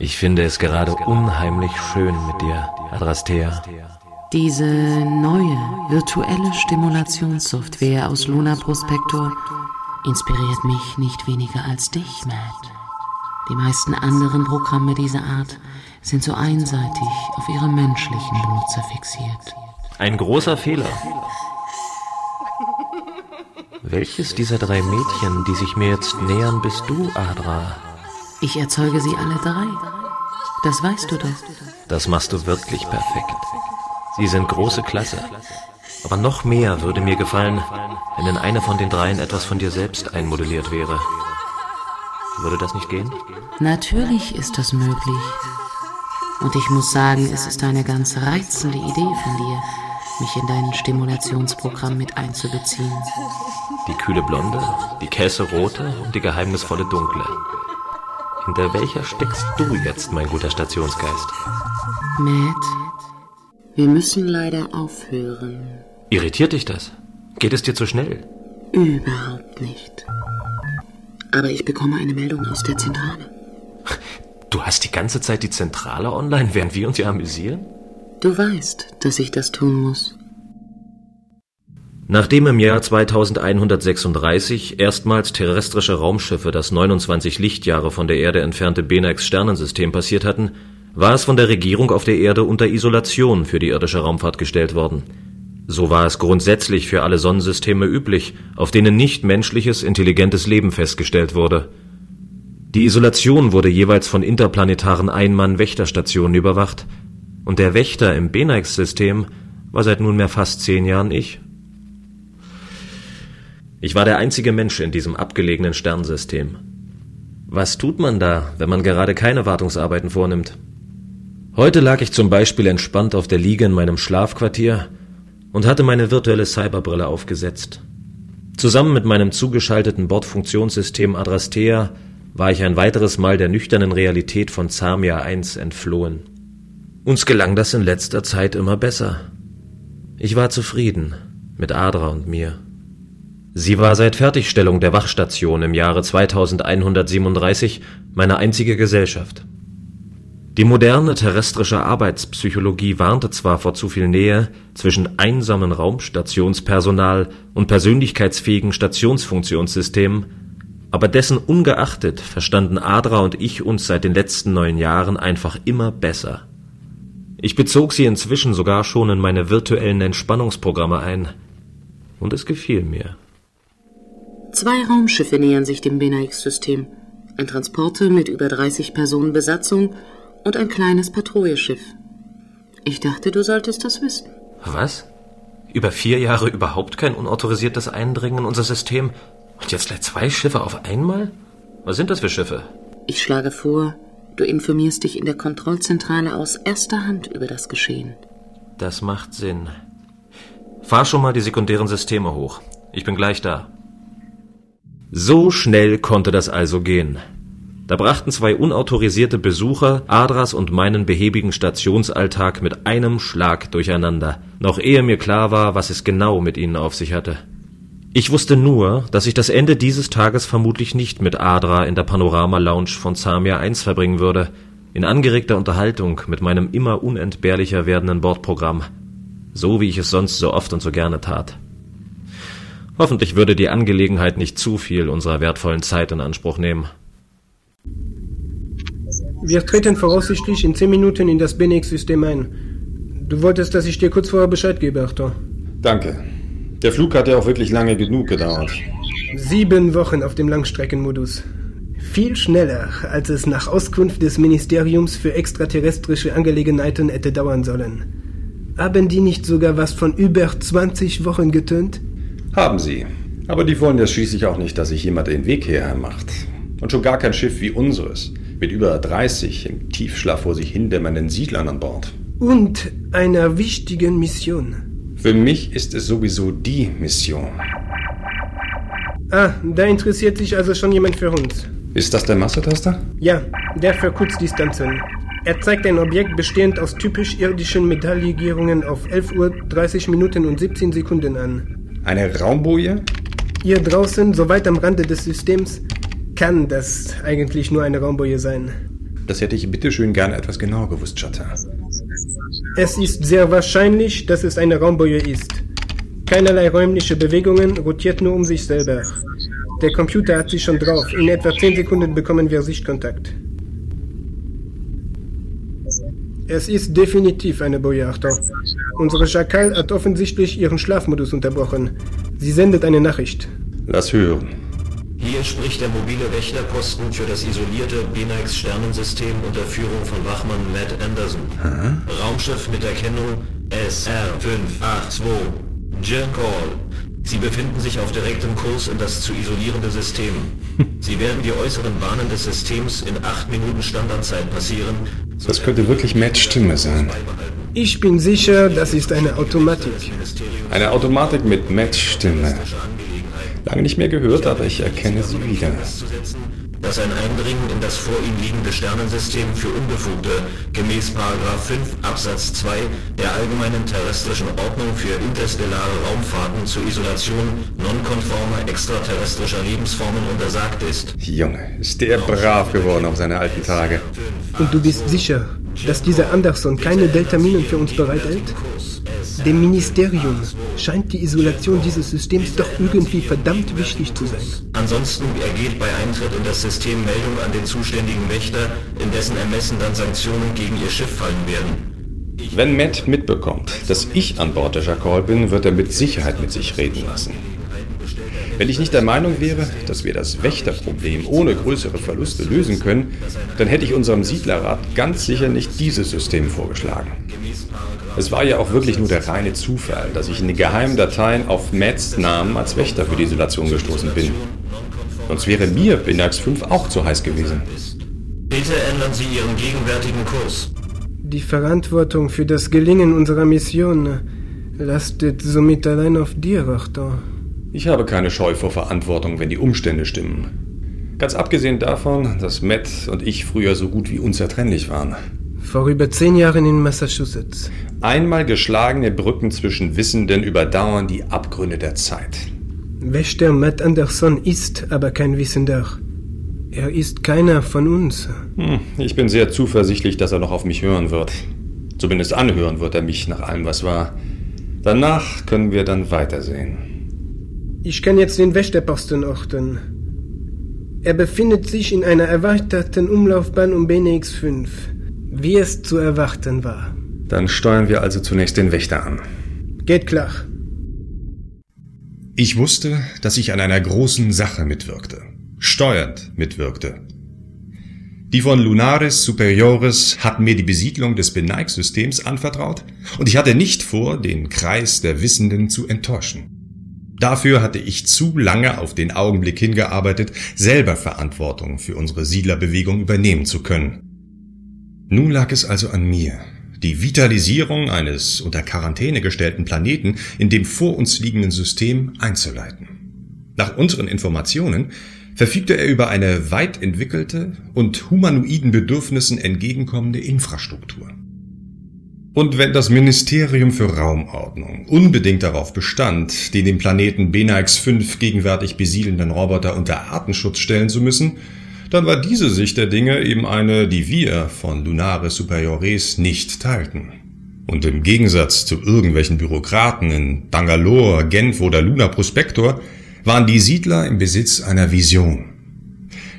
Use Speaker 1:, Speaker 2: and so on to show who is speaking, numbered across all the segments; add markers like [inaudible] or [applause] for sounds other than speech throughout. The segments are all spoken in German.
Speaker 1: Ich finde es gerade unheimlich schön mit dir, Adrastea.
Speaker 2: Diese neue virtuelle Stimulationssoftware aus Luna Prospector inspiriert mich nicht weniger als dich, Matt. Die meisten anderen Programme dieser Art sind so einseitig auf ihre menschlichen Benutzer fixiert.
Speaker 1: Ein großer Fehler. Welches dieser drei Mädchen, die sich mir jetzt nähern, bist du, Adra?
Speaker 2: Ich erzeuge sie alle drei. Das weißt du doch.
Speaker 1: Das machst du wirklich perfekt. Sie sind große Klasse. Aber noch mehr würde mir gefallen, wenn in einer von den dreien etwas von dir selbst einmodelliert wäre. Würde das nicht gehen?
Speaker 2: Natürlich ist das möglich. Und ich muss sagen, es ist eine ganz reizende Idee von dir, mich in dein Stimulationsprogramm mit einzubeziehen.
Speaker 1: Die kühle Blonde, die Käserote und die geheimnisvolle Dunkle. Hinter welcher steckst du jetzt, mein guter Stationsgeist?
Speaker 2: Matt, wir müssen leider aufhören.
Speaker 1: Irritiert dich das? Geht es dir zu schnell?
Speaker 2: Überhaupt nicht. Aber ich bekomme eine Meldung aus der Zentrale.
Speaker 1: Du hast die ganze Zeit die Zentrale online, während wir uns hier amüsieren?
Speaker 2: Du weißt, dass ich das tun muss.
Speaker 1: Nachdem im Jahr 2136 erstmals terrestrische Raumschiffe das 29 Lichtjahre von der Erde entfernte Benax Sternensystem passiert hatten, war es von der Regierung auf der Erde unter Isolation für die irdische Raumfahrt gestellt worden. So war es grundsätzlich für alle Sonnensysteme üblich, auf denen nicht menschliches, intelligentes Leben festgestellt wurde. Die Isolation wurde jeweils von interplanetaren Ein-Mann-Wächterstationen überwacht, und der Wächter im Benax-System war seit nunmehr fast zehn Jahren ich. Ich war der einzige Mensch in diesem abgelegenen Sternsystem. Was tut man da, wenn man gerade keine Wartungsarbeiten vornimmt? Heute lag ich zum Beispiel entspannt auf der Liege in meinem Schlafquartier und hatte meine virtuelle Cyberbrille aufgesetzt. Zusammen mit meinem zugeschalteten Bordfunktionssystem Adrastea war ich ein weiteres Mal der nüchternen Realität von Zamia 1 entflohen. Uns gelang das in letzter Zeit immer besser. Ich war zufrieden mit Adra und mir. Sie war seit Fertigstellung der Wachstation im Jahre 2137 meine einzige Gesellschaft. Die moderne terrestrische Arbeitspsychologie warnte zwar vor zu viel Nähe zwischen einsamen Raumstationspersonal und persönlichkeitsfähigen Stationsfunktionssystemen, aber dessen ungeachtet verstanden Adra und ich uns seit den letzten neun Jahren einfach immer besser. Ich bezog sie inzwischen sogar schon in meine virtuellen Entspannungsprogramme ein, und es gefiel mir.
Speaker 2: Zwei Raumschiffe nähern sich dem Benaix-System. Ein Transporter mit über 30 Personen Besatzung und ein kleines Patrouilleschiff. Ich dachte, du solltest das wissen.
Speaker 1: Was? Über vier Jahre überhaupt kein unautorisiertes Eindringen in unser System und jetzt gleich zwei Schiffe auf einmal? Was sind das für Schiffe?
Speaker 2: Ich schlage vor, du informierst dich in der Kontrollzentrale aus erster Hand über das Geschehen.
Speaker 1: Das macht Sinn. Fahr schon mal die sekundären Systeme hoch. Ich bin gleich da. So schnell konnte das also gehen. Da brachten zwei unautorisierte Besucher Adras und meinen behäbigen Stationsalltag mit einem Schlag durcheinander, noch ehe mir klar war, was es genau mit ihnen auf sich hatte. Ich wusste nur, dass ich das Ende dieses Tages vermutlich nicht mit Adra in der Panorama-Lounge von Zamia 1 verbringen würde, in angeregter Unterhaltung mit meinem immer unentbehrlicher werdenden Bordprogramm, so wie ich es sonst so oft und so gerne tat. Hoffentlich würde die Angelegenheit nicht zu viel unserer wertvollen Zeit in Anspruch nehmen.
Speaker 3: Wir treten voraussichtlich in zehn Minuten in das Benex-System ein. Du wolltest, dass ich dir kurz vorher Bescheid gebe, Arthur.
Speaker 4: Danke. Der Flug hat ja auch wirklich lange genug gedauert.
Speaker 3: Sieben Wochen auf dem Langstreckenmodus. Viel schneller, als es nach Auskunft des Ministeriums für extraterrestrische Angelegenheiten hätte dauern sollen. Haben die nicht sogar was von über 20 Wochen getönt?
Speaker 4: Haben sie. Aber die wollen ja schließlich auch nicht, dass sich jemand den Weg hierher macht. Und schon gar kein Schiff wie unseres, mit über 30 im Tiefschlaf vor sich hindämmernden Siedlern an Bord.
Speaker 3: Und einer wichtigen Mission.
Speaker 4: Für mich ist es sowieso die Mission.
Speaker 3: Ah, da interessiert sich also schon jemand für uns.
Speaker 4: Ist das der Massetaster?
Speaker 3: Ja, der für Kurzdistanzen. Er zeigt ein Objekt bestehend aus typisch irdischen Metalllegierungen auf 11 Uhr 30 Minuten und 17 Sekunden an.
Speaker 4: Eine Raumboje?
Speaker 3: Hier draußen, so weit am Rande des Systems, kann das eigentlich nur eine Raumboje sein.
Speaker 5: Das hätte ich bitteschön gern etwas genauer gewusst, Chatin.
Speaker 3: Es ist sehr wahrscheinlich, dass es eine Raumboje ist. Keinerlei räumliche Bewegungen, rotiert nur um sich selber. Der Computer hat sich schon drauf. In etwa 10 Sekunden bekommen wir Sichtkontakt. Es ist definitiv eine Boje, Achtung. Unsere Schakal hat offensichtlich ihren Schlafmodus unterbrochen. Sie sendet eine Nachricht.
Speaker 5: Lass hören.
Speaker 1: Hier spricht der mobile Wächterposten für das isolierte Benax-Sternensystem unter Führung von Wachmann Matt Anderson. Raumschiff mit Erkennung SR582. Jen Call. Sie befinden sich auf direktem Kurs in das zu isolierende System. [laughs] Sie werden die äußeren Bahnen des Systems in 8 Minuten Standardzeit passieren.
Speaker 5: Das könnte wirklich Matts Stimme sein.
Speaker 3: Ich bin sicher, das ist eine Automatik.
Speaker 5: Eine Automatik mit Matts Stimme. Lange nicht mehr gehört, aber ich erkenne sie wieder.
Speaker 1: dass ein Eindringen in das vor ihm liegende Sternensystem für Unbefugte gemäß 5 Absatz 2 der allgemeinen terrestrischen Ordnung für interstellare Raumfahrten zur Isolation nonkonformer extraterrestrischer Lebensformen untersagt ist.
Speaker 5: Junge, ist der brav geworden auf seine alten Tage.
Speaker 3: Und du bist sicher, dass dieser Anderson keine Deltaminen für uns bereithält? Dem Ministerium scheint die Isolation dieses Systems doch irgendwie verdammt wichtig zu sein.
Speaker 1: Ansonsten ergeht bei Eintritt in das System Meldung an den zuständigen Wächter, in dessen Ermessen dann Sanktionen gegen ihr Schiff fallen werden.
Speaker 5: Wenn Matt mitbekommt, dass ich an Bord der Jackal bin, wird er mit Sicherheit mit sich reden lassen. Wenn ich nicht der Meinung wäre, dass wir das Wächterproblem ohne größere Verluste lösen können, dann hätte ich unserem Siedlerrat ganz sicher nicht dieses System vorgeschlagen. Es war ja auch wirklich nur der reine Zufall, dass ich in den geheimen Dateien auf Matts Namen als Wächter für die Isolation gestoßen bin. Sonst wäre mir Binax 5 auch zu heiß gewesen.
Speaker 1: Bitte ändern Sie Ihren gegenwärtigen Kurs.
Speaker 3: Die Verantwortung für das Gelingen unserer Mission lastet somit allein auf dir, Wachter.
Speaker 5: Ich habe keine Scheu vor Verantwortung, wenn die Umstände stimmen. Ganz abgesehen davon, dass Matt und ich früher so gut wie unzertrennlich waren.
Speaker 3: Vor über zehn Jahren in Massachusetts.
Speaker 5: Einmal geschlagene Brücken zwischen Wissenden überdauern die Abgründe der Zeit.
Speaker 3: Wächter Matt Anderson ist aber kein Wissender. Er ist keiner von uns.
Speaker 5: Hm, ich bin sehr zuversichtlich, dass er noch auf mich hören wird. Zumindest anhören wird er mich nach allem, was war. Danach können wir dann weitersehen.
Speaker 3: Ich kann jetzt den Wächterposten orten. Er befindet sich in einer erweiterten Umlaufbahn um BNX 5, wie es zu erwarten war.
Speaker 5: Dann steuern wir also zunächst den Wächter an.
Speaker 3: Geht klar.
Speaker 4: Ich wusste, dass ich an einer großen Sache mitwirkte, steuernd mitwirkte. Die von Lunaris Superiores hatten mir die Besiedlung des Beneig-Systems anvertraut und ich hatte nicht vor, den Kreis der Wissenden zu enttäuschen. Dafür hatte ich zu lange auf den Augenblick hingearbeitet, selber Verantwortung für unsere Siedlerbewegung übernehmen zu können. Nun lag es also an mir, die Vitalisierung eines unter Quarantäne gestellten Planeten in dem vor uns liegenden System einzuleiten. Nach unseren Informationen verfügte er über eine weit entwickelte und humanoiden Bedürfnissen entgegenkommende Infrastruktur. Und wenn das Ministerium für Raumordnung unbedingt darauf bestand, den den Planeten Benax 5 gegenwärtig besiedelnden Roboter unter Artenschutz stellen zu müssen, dann war diese Sicht der Dinge eben eine, die wir von Lunaris Superiores nicht teilten. Und im Gegensatz zu irgendwelchen Bürokraten in Bangalore, Genf oder Luna Prospector waren die Siedler im Besitz einer Vision.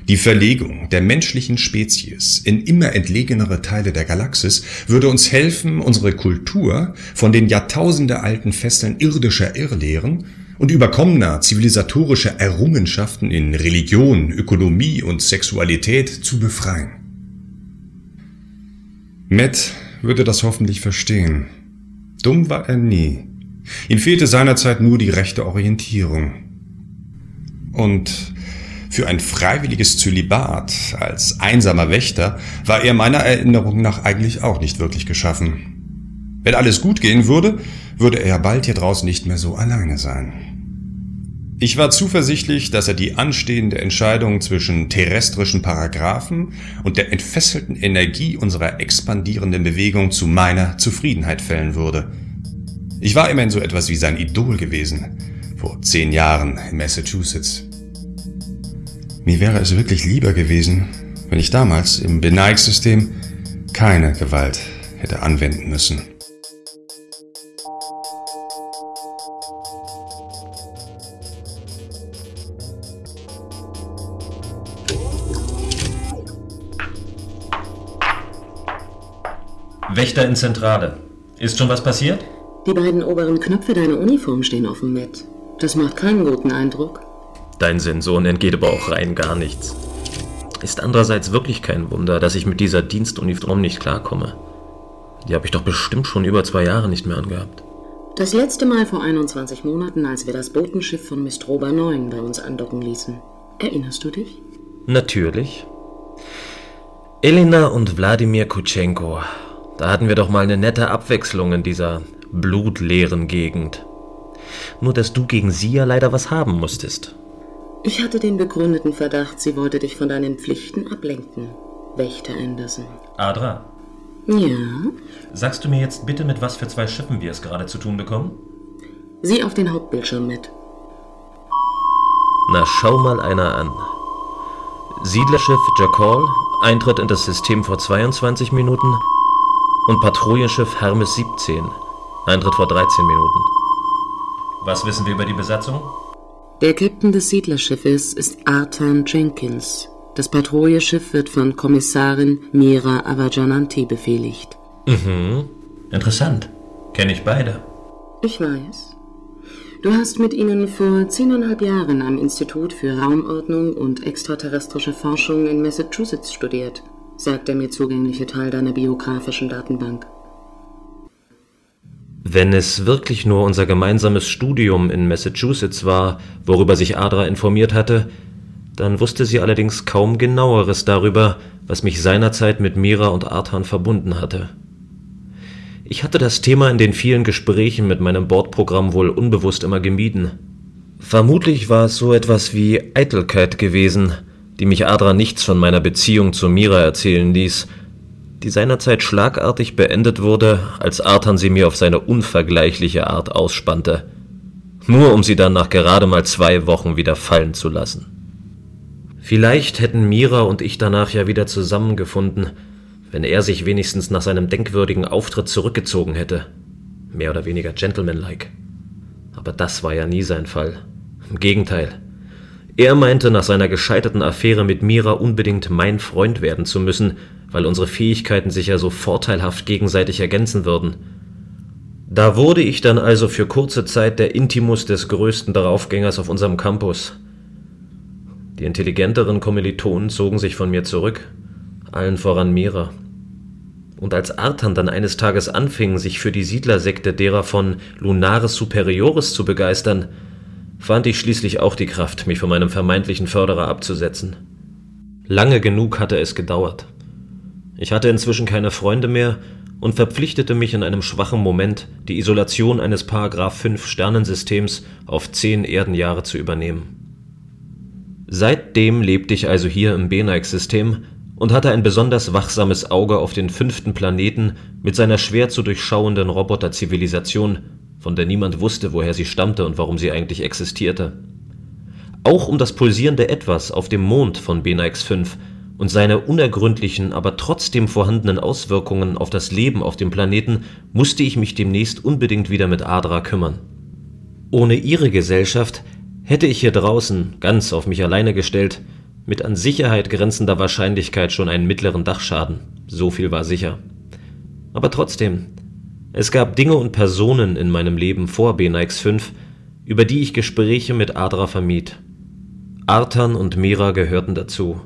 Speaker 4: Die Verlegung der menschlichen Spezies in immer entlegenere Teile der Galaxis würde uns helfen, unsere Kultur von den jahrtausendealten Fesseln irdischer Irrlehren und überkommener zivilisatorischer Errungenschaften in Religion, Ökonomie und Sexualität zu befreien. Matt würde das hoffentlich verstehen. Dumm war er nie. Ihm fehlte seinerzeit nur die rechte Orientierung. Und für ein freiwilliges Zölibat als einsamer Wächter war er meiner Erinnerung nach eigentlich auch nicht wirklich geschaffen. Wenn alles gut gehen würde, würde er bald hier draußen nicht mehr so alleine sein. Ich war zuversichtlich, dass er die anstehende Entscheidung zwischen terrestrischen Paragraphen und der entfesselten Energie unserer expandierenden Bewegung zu meiner Zufriedenheit fällen würde. Ich war immerhin so etwas wie sein Idol gewesen, vor zehn Jahren in Massachusetts. Mir wäre es wirklich lieber gewesen,
Speaker 6: wenn ich damals im Beneig-System keine Gewalt hätte anwenden müssen.
Speaker 1: Wächter in Zentrale. Ist schon was passiert?
Speaker 2: Die beiden oberen Knöpfe deiner Uniform stehen offen mit. Das macht keinen guten Eindruck.
Speaker 1: Dein Sensoren entgeht aber auch rein gar nichts. Ist andererseits wirklich kein Wunder, dass ich mit dieser Dienstuniform nicht klarkomme. Die habe ich doch bestimmt schon über zwei Jahre nicht mehr angehabt.
Speaker 2: Das letzte Mal vor 21 Monaten, als wir das Botenschiff von Mistroba 9 bei uns andocken ließen. Erinnerst du dich?
Speaker 1: Natürlich. Elena und Wladimir Kutschenko. Da hatten wir doch mal eine nette Abwechslung in dieser blutleeren Gegend. Nur dass du gegen sie ja leider was haben musstest.
Speaker 2: Ich hatte den begründeten Verdacht, sie wollte dich von deinen Pflichten ablenken. Wächter Anderson.
Speaker 1: Adra,
Speaker 2: Ja?
Speaker 1: sagst du mir jetzt bitte, mit was für zwei Schiffen wir es gerade zu tun bekommen?
Speaker 2: Sieh auf den Hauptbildschirm mit.
Speaker 1: Na, schau mal einer an. Siedlerschiff Jackal, Eintritt in das System vor 22 Minuten und Patrouillenschiff Hermes 17, Eintritt vor 13 Minuten. Was wissen wir über die Besatzung?
Speaker 2: Der Captain des Siedlerschiffes ist Artan Jenkins. Das Patrouilleschiff wird von Kommissarin Mira Avajananti befehligt.
Speaker 1: Mhm. Interessant. Kenne ich beide.
Speaker 2: Ich weiß. Du hast mit ihnen vor zehneinhalb Jahren am Institut für Raumordnung und extraterrestrische Forschung in Massachusetts studiert, sagt der mir zugängliche Teil deiner biografischen Datenbank.
Speaker 1: Wenn es wirklich nur unser gemeinsames Studium in Massachusetts war, worüber sich Adra informiert hatte, dann wusste sie allerdings kaum genaueres darüber, was mich seinerzeit mit Mira und Artan verbunden hatte. Ich hatte das Thema in den vielen Gesprächen mit meinem Bordprogramm wohl unbewusst immer gemieden. Vermutlich war es so etwas wie Eitelkeit gewesen, die mich Adra nichts von meiner Beziehung zu Mira erzählen ließ, die seinerzeit schlagartig beendet wurde, als Artan sie mir auf seine unvergleichliche Art ausspannte, nur um sie dann nach gerade mal zwei Wochen wieder fallen zu lassen. Vielleicht hätten Mira und ich danach ja wieder zusammengefunden, wenn er sich wenigstens nach seinem denkwürdigen Auftritt zurückgezogen hätte. Mehr oder weniger gentlemanlike. Aber das war ja nie sein Fall. Im Gegenteil. Er meinte nach seiner gescheiterten Affäre mit Mira unbedingt mein Freund werden zu müssen, weil unsere Fähigkeiten sich ja so vorteilhaft gegenseitig ergänzen würden. Da wurde ich dann also für kurze Zeit der Intimus des größten Daraufgängers auf unserem Campus. Die intelligenteren Kommilitonen zogen sich von mir zurück, allen voran Mira. Und als Artan dann eines Tages anfing, sich für die Siedlersekte derer von Lunaris Superioris zu begeistern, fand ich schließlich auch die Kraft, mich von meinem vermeintlichen Förderer abzusetzen. Lange genug hatte es gedauert. Ich hatte inzwischen keine Freunde mehr und verpflichtete mich in einem schwachen Moment, die Isolation eines Paragraph 5 Sternensystems auf zehn Erdenjahre zu übernehmen. Seitdem lebte ich also hier im Beneig-System und hatte ein besonders wachsames Auge auf den fünften Planeten mit seiner schwer zu durchschauenden Roboterzivilisation, von der niemand wusste, woher sie stammte und warum sie eigentlich existierte. Auch um das pulsierende Etwas auf dem Mond von Benaix 5 und seine unergründlichen, aber trotzdem vorhandenen Auswirkungen auf das Leben auf dem Planeten musste ich mich demnächst unbedingt wieder mit Adra kümmern. Ohne ihre Gesellschaft hätte ich hier draußen, ganz auf mich alleine gestellt, mit an Sicherheit grenzender Wahrscheinlichkeit schon einen mittleren Dachschaden. So viel war sicher. Aber trotzdem, es gab Dinge und Personen in meinem Leben vor Benaix 5, über die ich Gespräche mit Adra vermied. Artan und Mira gehörten dazu.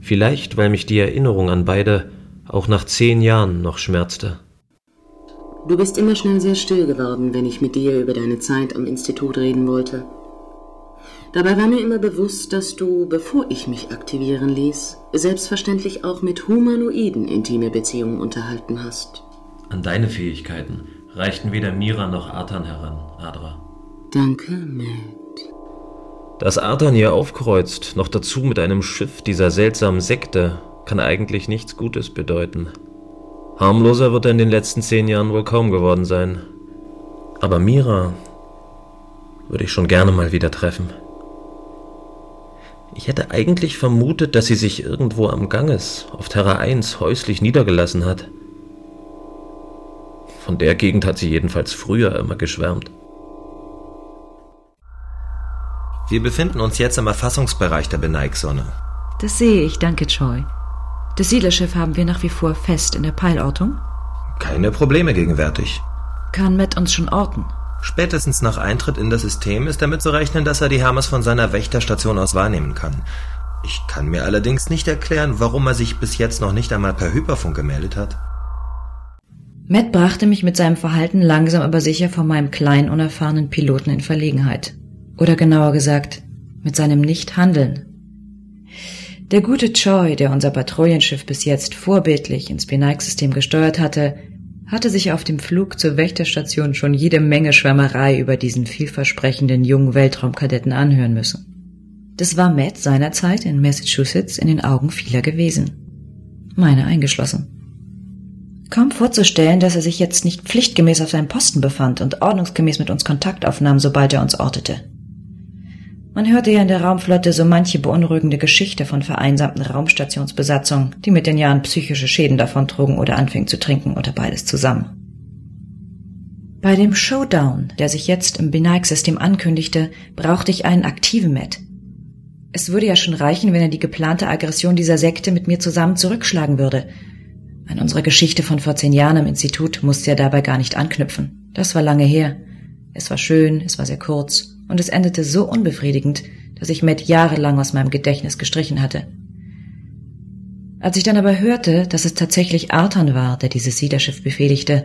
Speaker 1: Vielleicht, weil mich die Erinnerung an beide auch nach zehn Jahren noch schmerzte.
Speaker 2: Du bist immer schnell sehr still geworden, wenn ich mit dir über deine Zeit am Institut reden wollte. Dabei war mir immer bewusst, dass du, bevor ich mich aktivieren ließ, selbstverständlich auch mit Humanoiden intime Beziehungen unterhalten hast.
Speaker 1: An deine Fähigkeiten reichten weder Mira noch Artan heran, Adra.
Speaker 2: Danke, Matt.
Speaker 1: Dass Artan hier aufkreuzt, noch dazu mit einem Schiff dieser seltsamen Sekte, kann eigentlich nichts Gutes bedeuten. Harmloser wird er in den letzten zehn Jahren wohl kaum geworden sein. Aber Mira würde ich schon gerne mal wieder treffen.
Speaker 7: Ich hätte eigentlich vermutet, dass sie sich irgendwo am Ganges auf Terra 1 häuslich niedergelassen hat. Von der Gegend hat sie jedenfalls früher immer geschwärmt. Wir befinden uns jetzt im Erfassungsbereich der Beneig-Sonne.
Speaker 8: Das sehe ich, danke, Choi. Das Siedlerschiff haben wir nach wie vor fest in der Peilortung?
Speaker 7: Keine Probleme gegenwärtig.
Speaker 8: Kann Matt uns schon orten?
Speaker 7: Spätestens nach Eintritt in das System ist damit zu rechnen, dass er die Hermes von seiner Wächterstation aus wahrnehmen kann. Ich kann mir allerdings nicht erklären, warum er sich bis jetzt noch nicht einmal per Hyperfunk gemeldet hat.
Speaker 8: Matt brachte mich mit seinem Verhalten langsam aber sicher vor meinem kleinen, unerfahrenen Piloten in Verlegenheit. Oder genauer gesagt, mit seinem Nichthandeln. Der gute Choi, der unser Patrouillenschiff bis jetzt vorbildlich ins Beneig-System gesteuert hatte, hatte sich auf dem Flug zur Wächterstation schon jede Menge Schwärmerei über diesen vielversprechenden jungen Weltraumkadetten anhören müssen. Das war Matt seinerzeit in Massachusetts in den Augen vieler gewesen. Meine eingeschlossen. Kaum vorzustellen, dass er sich jetzt nicht pflichtgemäß auf seinem Posten befand und ordnungsgemäß mit uns Kontakt aufnahm, sobald er uns ortete. Man hörte ja in der Raumflotte so manche beunruhigende Geschichte von vereinsamten Raumstationsbesatzungen, die mit den Jahren psychische Schäden davontrugen oder anfingen zu trinken oder beides zusammen. Bei dem Showdown, der sich jetzt im Beneig-System ankündigte, brauchte ich einen aktiven Met. Es würde ja schon reichen, wenn er die geplante Aggression dieser Sekte mit mir zusammen zurückschlagen würde. An unsere Geschichte von vor zehn Jahren im Institut musste er dabei gar nicht anknüpfen. Das war lange her. Es war schön, es war sehr kurz und es endete so unbefriedigend, dass ich Matt jahrelang aus meinem Gedächtnis gestrichen hatte. Als ich dann aber hörte, dass es tatsächlich Arthur war, der dieses Siederschiff befehligte,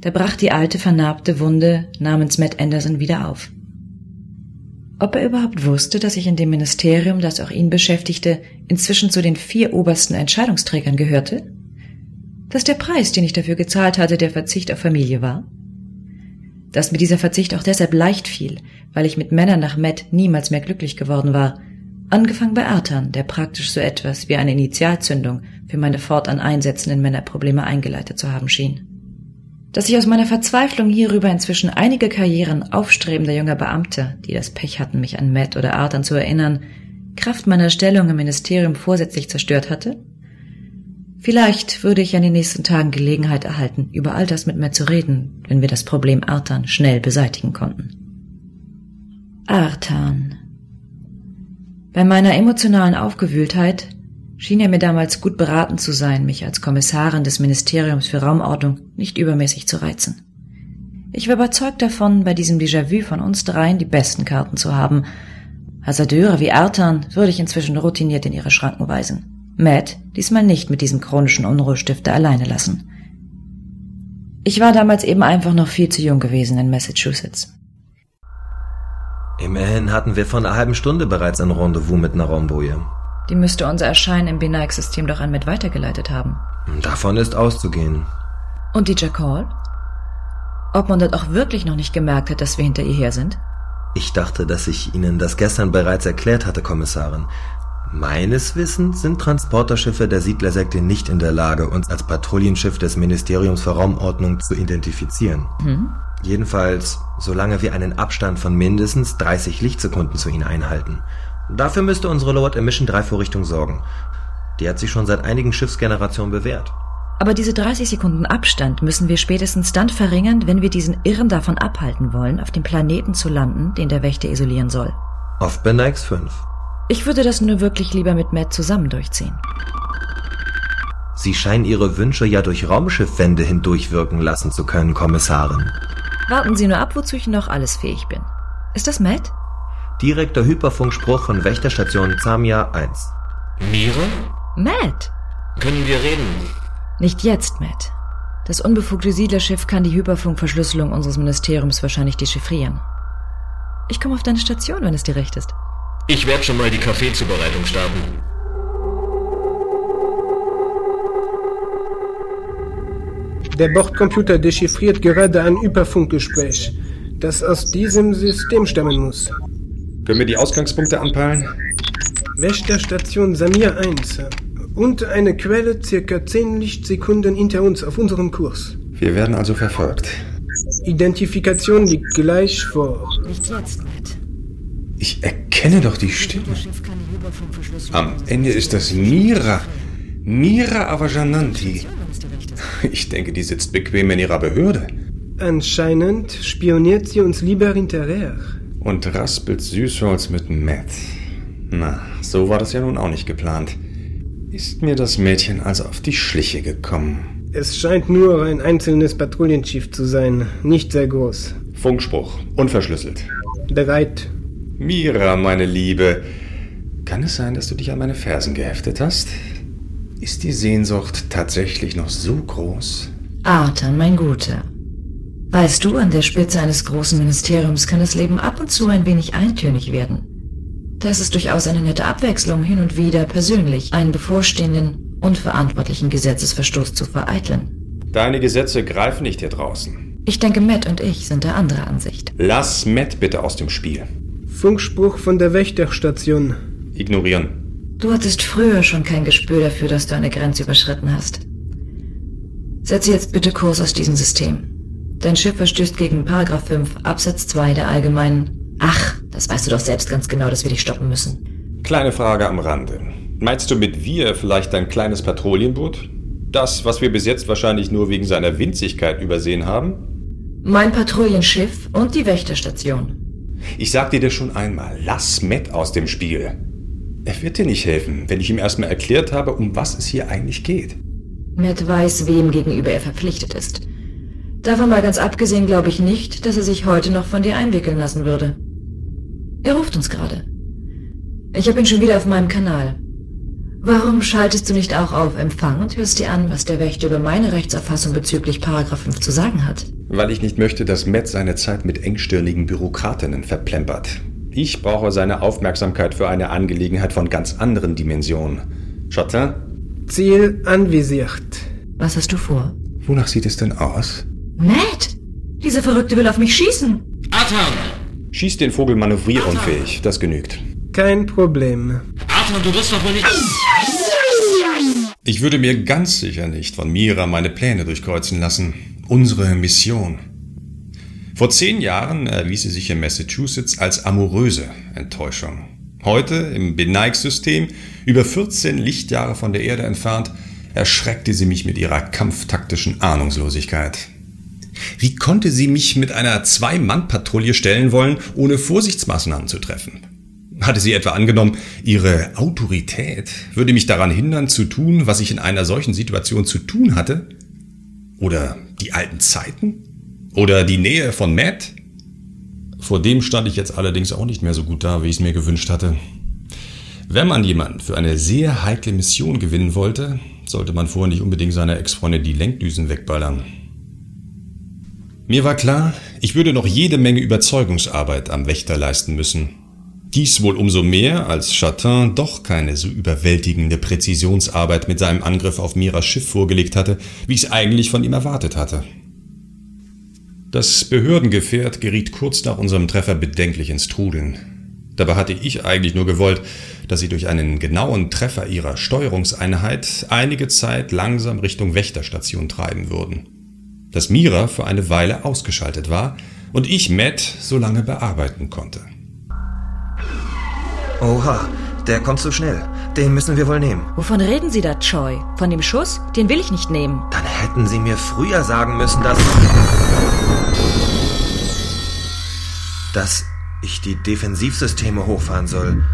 Speaker 8: da brach die alte vernarbte Wunde namens Matt Anderson wieder auf. Ob er überhaupt wusste, dass ich in dem Ministerium, das auch ihn beschäftigte, inzwischen zu den vier obersten Entscheidungsträgern gehörte? Dass der Preis, den ich dafür gezahlt hatte, der Verzicht auf Familie war? dass mir dieser Verzicht auch deshalb leicht fiel, weil ich mit Männern nach Matt niemals mehr glücklich geworden war. Angefangen bei Artan, der praktisch so etwas wie eine Initialzündung für meine fortan einsetzenden Männerprobleme eingeleitet zu haben schien. Dass ich aus meiner Verzweiflung hierüber inzwischen einige Karrieren aufstrebender junger Beamte, die das Pech hatten, mich an Matt oder Artan zu erinnern, Kraft meiner Stellung im Ministerium vorsätzlich zerstört hatte? Vielleicht würde ich in den nächsten Tagen Gelegenheit erhalten, über all das mit mir zu reden, wenn wir das Problem Artan schnell beseitigen konnten. Artan. Bei meiner emotionalen Aufgewühltheit schien er mir damals gut beraten zu sein, mich als Kommissarin des Ministeriums für Raumordnung nicht übermäßig zu reizen. Ich war überzeugt davon, bei diesem Déjà-vu von uns dreien die besten Karten zu haben. Hasardeure wie Artan würde ich inzwischen routiniert in ihre Schranken weisen. Matt diesmal nicht mit diesem chronischen Unruhestifter alleine lassen. Ich war damals eben einfach noch viel zu jung gewesen in Massachusetts.
Speaker 7: Immerhin hatten wir vor einer halben Stunde bereits ein Rendezvous mit einer Raumboje.
Speaker 8: Die müsste unser Erscheinen im Benaik-System doch an Matt weitergeleitet haben.
Speaker 7: Davon ist auszugehen.
Speaker 8: Und die Call? Ob man dort auch wirklich noch nicht gemerkt hat, dass wir hinter ihr her sind?
Speaker 7: Ich dachte, dass ich Ihnen das gestern bereits erklärt hatte, Kommissarin. Meines Wissens sind Transporterschiffe der Siedlersekte nicht in der Lage, uns als Patrouillenschiff des Ministeriums für Raumordnung zu identifizieren. Hm? Jedenfalls, solange wir einen Abstand von mindestens 30 Lichtsekunden zu ihnen einhalten. Dafür müsste unsere Lowered Emission 3 Vorrichtung sorgen. Die hat sich schon seit einigen Schiffsgenerationen bewährt.
Speaker 8: Aber diese 30 Sekunden Abstand müssen wir spätestens dann verringern, wenn wir diesen Irren davon abhalten wollen, auf dem Planeten zu landen, den der Wächter isolieren soll.
Speaker 7: Auf Benax 5.
Speaker 8: Ich würde das nur wirklich lieber mit Matt zusammen durchziehen.
Speaker 7: Sie scheinen Ihre Wünsche ja durch Raumschiffwände hindurchwirken lassen zu können, Kommissarin.
Speaker 8: Warten Sie nur ab, wozu ich noch alles fähig bin. Ist das Matt?
Speaker 7: Direkter Hyperfunkspruch von Wächterstation Zamia 1.
Speaker 9: Mira?
Speaker 8: Matt!
Speaker 9: Können wir reden?
Speaker 8: Nicht jetzt, Matt. Das unbefugte Siedlerschiff kann die Hyperfunkverschlüsselung unseres Ministeriums wahrscheinlich dechiffrieren. Ich komme auf deine Station, wenn es dir recht ist.
Speaker 9: Ich werde schon mal die Kaffeezubereitung starten.
Speaker 3: Der Bordcomputer dechiffriert gerade ein Überfunkgespräch, das aus diesem System stammen muss.
Speaker 4: Können wir die Ausgangspunkte anpeilen?
Speaker 3: Wächterstation Samir 1 und eine Quelle circa 10 Lichtsekunden hinter uns auf unserem Kurs.
Speaker 4: Wir werden also verfolgt.
Speaker 3: Identifikation liegt gleich vor.
Speaker 8: Nicht jetzt.
Speaker 4: Ich erkenne doch die Stimme. Am Ende ist das Mira. Mira Avajananti. Ich denke, die sitzt bequem in ihrer Behörde.
Speaker 3: Anscheinend spioniert sie uns lieber hinterher.
Speaker 4: Und raspelt Süßholz mit Matt. Na, so war das ja nun auch nicht geplant. Ist mir das Mädchen also auf die Schliche gekommen?
Speaker 3: Es scheint nur ein einzelnes Patrouillenschiff zu sein, nicht sehr groß.
Speaker 4: Funkspruch, unverschlüsselt.
Speaker 3: Bereit.
Speaker 4: Mira, meine Liebe, kann es sein, dass du dich an meine Fersen geheftet hast? Ist die Sehnsucht tatsächlich noch so groß?
Speaker 8: Arthur, mein Guter. Weißt du, an der Spitze eines großen Ministeriums kann das Leben ab und zu ein wenig eintönig werden. Da ist durchaus eine nette Abwechslung, hin und wieder persönlich einen bevorstehenden, unverantwortlichen Gesetzesverstoß zu vereiteln.
Speaker 4: Deine Gesetze greifen nicht hier draußen.
Speaker 8: Ich denke, Matt und ich sind der anderer Ansicht.
Speaker 4: Lass Matt bitte aus dem Spiel.
Speaker 3: Funkspruch von der Wächterstation.
Speaker 4: Ignorieren.
Speaker 8: Du hattest früher schon kein Gespür dafür, dass du eine Grenze überschritten hast. Setze jetzt bitte Kurs aus diesem System. Dein Schiff verstößt gegen Paragraph 5 Absatz 2 der allgemeinen... Ach, das weißt du doch selbst ganz genau, dass wir dich stoppen müssen.
Speaker 4: Kleine Frage am Rande. Meinst du mit wir vielleicht dein kleines Patrouillenboot? Das, was wir bis jetzt wahrscheinlich nur wegen seiner Winzigkeit übersehen haben?
Speaker 8: Mein Patrouillenschiff und die Wächterstation.
Speaker 4: Ich sagte dir schon einmal, lass Matt aus dem Spiel. Er wird dir nicht helfen, wenn ich ihm erstmal erklärt habe, um was es hier eigentlich geht.
Speaker 8: Matt weiß, wem gegenüber er verpflichtet ist. Davon mal ganz abgesehen glaube ich nicht, dass er sich heute noch von dir einwickeln lassen würde. Er ruft uns gerade. Ich habe ihn schon wieder auf meinem Kanal. Warum schaltest du nicht auch auf Empfang und hörst dir an, was der Wächter über meine Rechtsauffassung bezüglich Paragraph 5 zu sagen hat?
Speaker 4: Weil ich nicht möchte, dass Matt seine Zeit mit engstirnigen Bürokratinnen verplempert. Ich brauche seine Aufmerksamkeit für eine Angelegenheit von ganz anderen Dimensionen. Chatin?
Speaker 3: Ziel anvisiert.
Speaker 8: Was hast du vor?
Speaker 4: Wonach sieht es denn aus?
Speaker 8: Matt! Dieser Verrückte will auf mich schießen!
Speaker 9: Atan!
Speaker 4: Schieß den Vogel manövrierunfähig, das genügt.
Speaker 3: Kein Problem.
Speaker 9: Atan, du wirst doch wohl nicht...
Speaker 6: Ich würde mir ganz sicher nicht von Mira meine Pläne durchkreuzen lassen. Unsere Mission. Vor zehn Jahren erwies sie sich in Massachusetts als amoröse Enttäuschung. Heute im Beneig-System, über 14 Lichtjahre von der Erde entfernt, erschreckte sie mich mit ihrer kampftaktischen Ahnungslosigkeit. Wie konnte sie mich mit einer Zwei-Mann-Patrouille stellen wollen, ohne Vorsichtsmaßnahmen zu treffen? Hatte sie etwa angenommen, ihre Autorität würde mich daran hindern zu tun, was ich in einer solchen Situation zu tun hatte? Oder die alten Zeiten? Oder die Nähe von Matt? Vor dem stand ich jetzt allerdings auch nicht mehr so gut da, wie ich es mir gewünscht hatte. Wenn man jemanden für eine sehr heikle Mission gewinnen wollte, sollte man vorher nicht unbedingt seiner Ex-Freundin die Lenkdüsen wegballern. Mir war klar, ich würde noch jede Menge Überzeugungsarbeit am Wächter leisten müssen. Dies wohl umso mehr, als Chatin doch keine so überwältigende Präzisionsarbeit mit seinem Angriff auf Miras Schiff vorgelegt hatte, wie ich es eigentlich von ihm erwartet hatte. Das Behördengefährt geriet kurz nach unserem Treffer bedenklich ins Trudeln. Dabei hatte ich eigentlich nur gewollt, dass sie durch einen genauen Treffer ihrer Steuerungseinheit einige Zeit langsam Richtung Wächterstation treiben würden. Dass Mira für eine Weile ausgeschaltet war und ich Matt so lange bearbeiten konnte.
Speaker 7: Oha, der kommt zu schnell. Den müssen wir wohl nehmen.
Speaker 8: Wovon reden Sie da, Choi? Von dem Schuss? Den will ich nicht nehmen.
Speaker 7: Dann hätten Sie mir früher sagen müssen, dass... dass ich die Defensivsysteme hochfahren soll.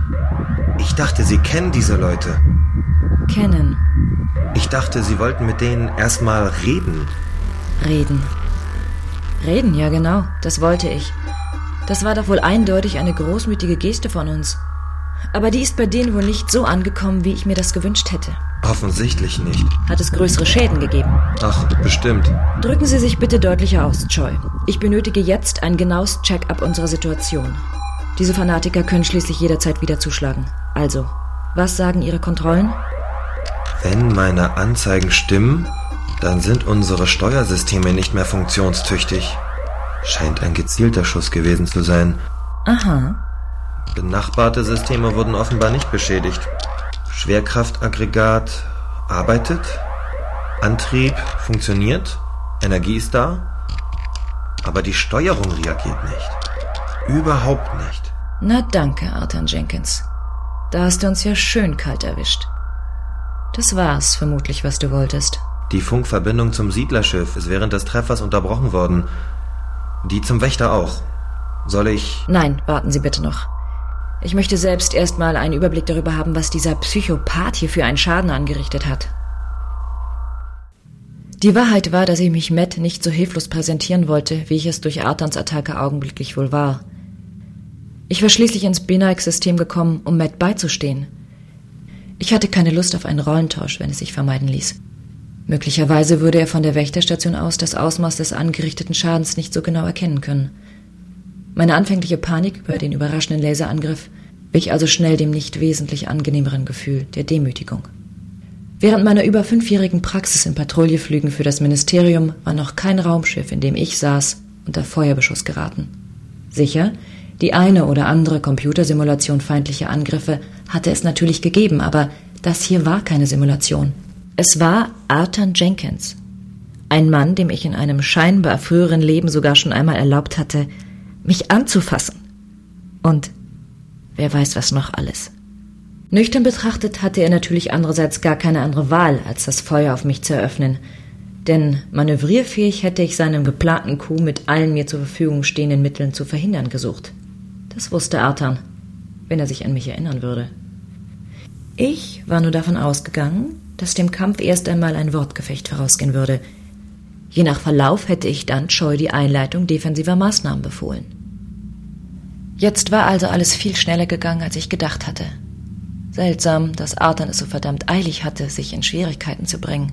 Speaker 7: Ich dachte, Sie kennen diese Leute.
Speaker 8: Kennen.
Speaker 7: Ich dachte, Sie wollten mit denen erstmal reden.
Speaker 8: Reden. Reden, ja genau. Das wollte ich. Das war doch wohl eindeutig eine großmütige Geste von uns. Aber die ist bei denen wohl nicht so angekommen, wie ich mir das gewünscht hätte.
Speaker 7: Offensichtlich nicht.
Speaker 8: Hat es größere Schäden gegeben?
Speaker 7: Ach, bestimmt.
Speaker 8: Drücken Sie sich bitte deutlicher aus, Choi. Ich benötige jetzt ein genaues Check-up unserer Situation. Diese Fanatiker können schließlich jederzeit wieder zuschlagen. Also, was sagen Ihre Kontrollen?
Speaker 7: Wenn meine Anzeigen stimmen, dann sind unsere Steuersysteme nicht mehr funktionstüchtig. Scheint ein gezielter Schuss gewesen zu sein.
Speaker 8: Aha.
Speaker 7: Benachbarte Systeme wurden offenbar nicht beschädigt. Schwerkraftaggregat arbeitet, Antrieb funktioniert, Energie ist da, aber die Steuerung reagiert nicht. Überhaupt nicht.
Speaker 8: Na danke, Arthur Jenkins. Da hast du uns ja schön kalt erwischt. Das war's vermutlich, was du wolltest.
Speaker 7: Die Funkverbindung zum Siedlerschiff ist während des Treffers unterbrochen worden. Die zum Wächter auch. Soll ich.
Speaker 8: Nein, warten Sie bitte noch. Ich möchte selbst erstmal einen Überblick darüber haben, was dieser Psychopath hier für einen Schaden angerichtet hat. Die Wahrheit war, dass ich mich Matt nicht so hilflos präsentieren wollte, wie ich es durch Arthans Attacke augenblicklich wohl war. Ich war schließlich ins Benaik-System gekommen, um Matt beizustehen. Ich hatte keine Lust auf einen Rollentausch, wenn es sich vermeiden ließ. Möglicherweise würde er von der Wächterstation aus das Ausmaß des angerichteten Schadens nicht so genau erkennen können. Meine anfängliche Panik über den überraschenden Laserangriff wich also schnell dem nicht wesentlich angenehmeren Gefühl der Demütigung. Während meiner über fünfjährigen Praxis in Patrouilleflügen für das Ministerium war noch kein Raumschiff, in dem ich saß, unter Feuerbeschuss geraten. Sicher, die eine oder andere Computersimulation feindlicher Angriffe hatte es natürlich gegeben, aber das hier war keine Simulation. Es war Arthur Jenkins, ein Mann, dem ich in einem scheinbar früheren Leben sogar schon einmal erlaubt hatte, mich anzufassen. Und wer weiß was noch alles. Nüchtern betrachtet hatte er natürlich andererseits gar keine andere Wahl, als das Feuer auf mich zu eröffnen, denn manövrierfähig hätte ich seinem geplanten Coup mit allen mir zur Verfügung stehenden Mitteln zu verhindern gesucht. Das wusste Artan, wenn er sich an mich erinnern würde. Ich war nur davon ausgegangen, dass dem Kampf erst einmal ein Wortgefecht vorausgehen würde. Je nach Verlauf hätte ich dann scheu die Einleitung defensiver Maßnahmen befohlen. Jetzt war also alles viel schneller gegangen, als ich gedacht hatte. Seltsam, dass Arthur es so verdammt eilig hatte, sich in Schwierigkeiten zu bringen.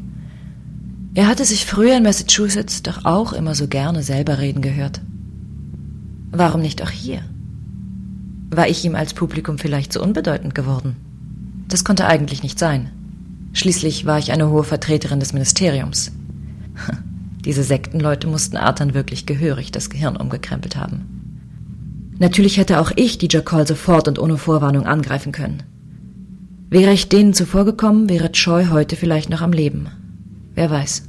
Speaker 8: Er hatte sich früher in Massachusetts doch auch immer so gerne selber reden gehört. Warum nicht auch hier? War ich ihm als Publikum vielleicht zu unbedeutend geworden? Das konnte eigentlich nicht sein. Schließlich war ich eine hohe Vertreterin des Ministeriums. [laughs] Diese Sektenleute mussten Arthur wirklich gehörig das Gehirn umgekrempelt haben. Natürlich hätte auch ich die Jackal sofort und ohne Vorwarnung angreifen können. Wäre ich denen zuvorgekommen, wäre Choi heute vielleicht noch am Leben. Wer weiß.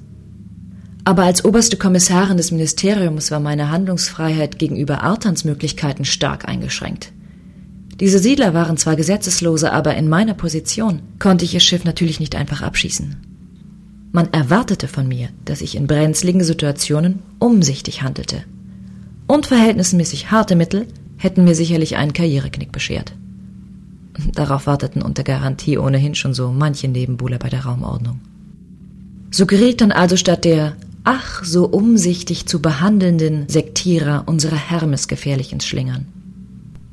Speaker 8: Aber als oberste Kommissarin des Ministeriums war meine Handlungsfreiheit gegenüber Arthans Möglichkeiten stark eingeschränkt. Diese Siedler waren zwar Gesetzeslose, aber in meiner Position konnte ich ihr Schiff natürlich nicht einfach abschießen. Man erwartete von mir, dass ich in brenzligen Situationen umsichtig handelte. Und verhältnismäßig harte Mittel hätten mir sicherlich einen Karriereknick beschert. Darauf warteten unter Garantie ohnehin schon so manche Nebenbuhler bei der Raumordnung. So geriet dann also statt der ach so umsichtig zu behandelnden Sektierer unsere Hermes gefährlich ins Schlingern.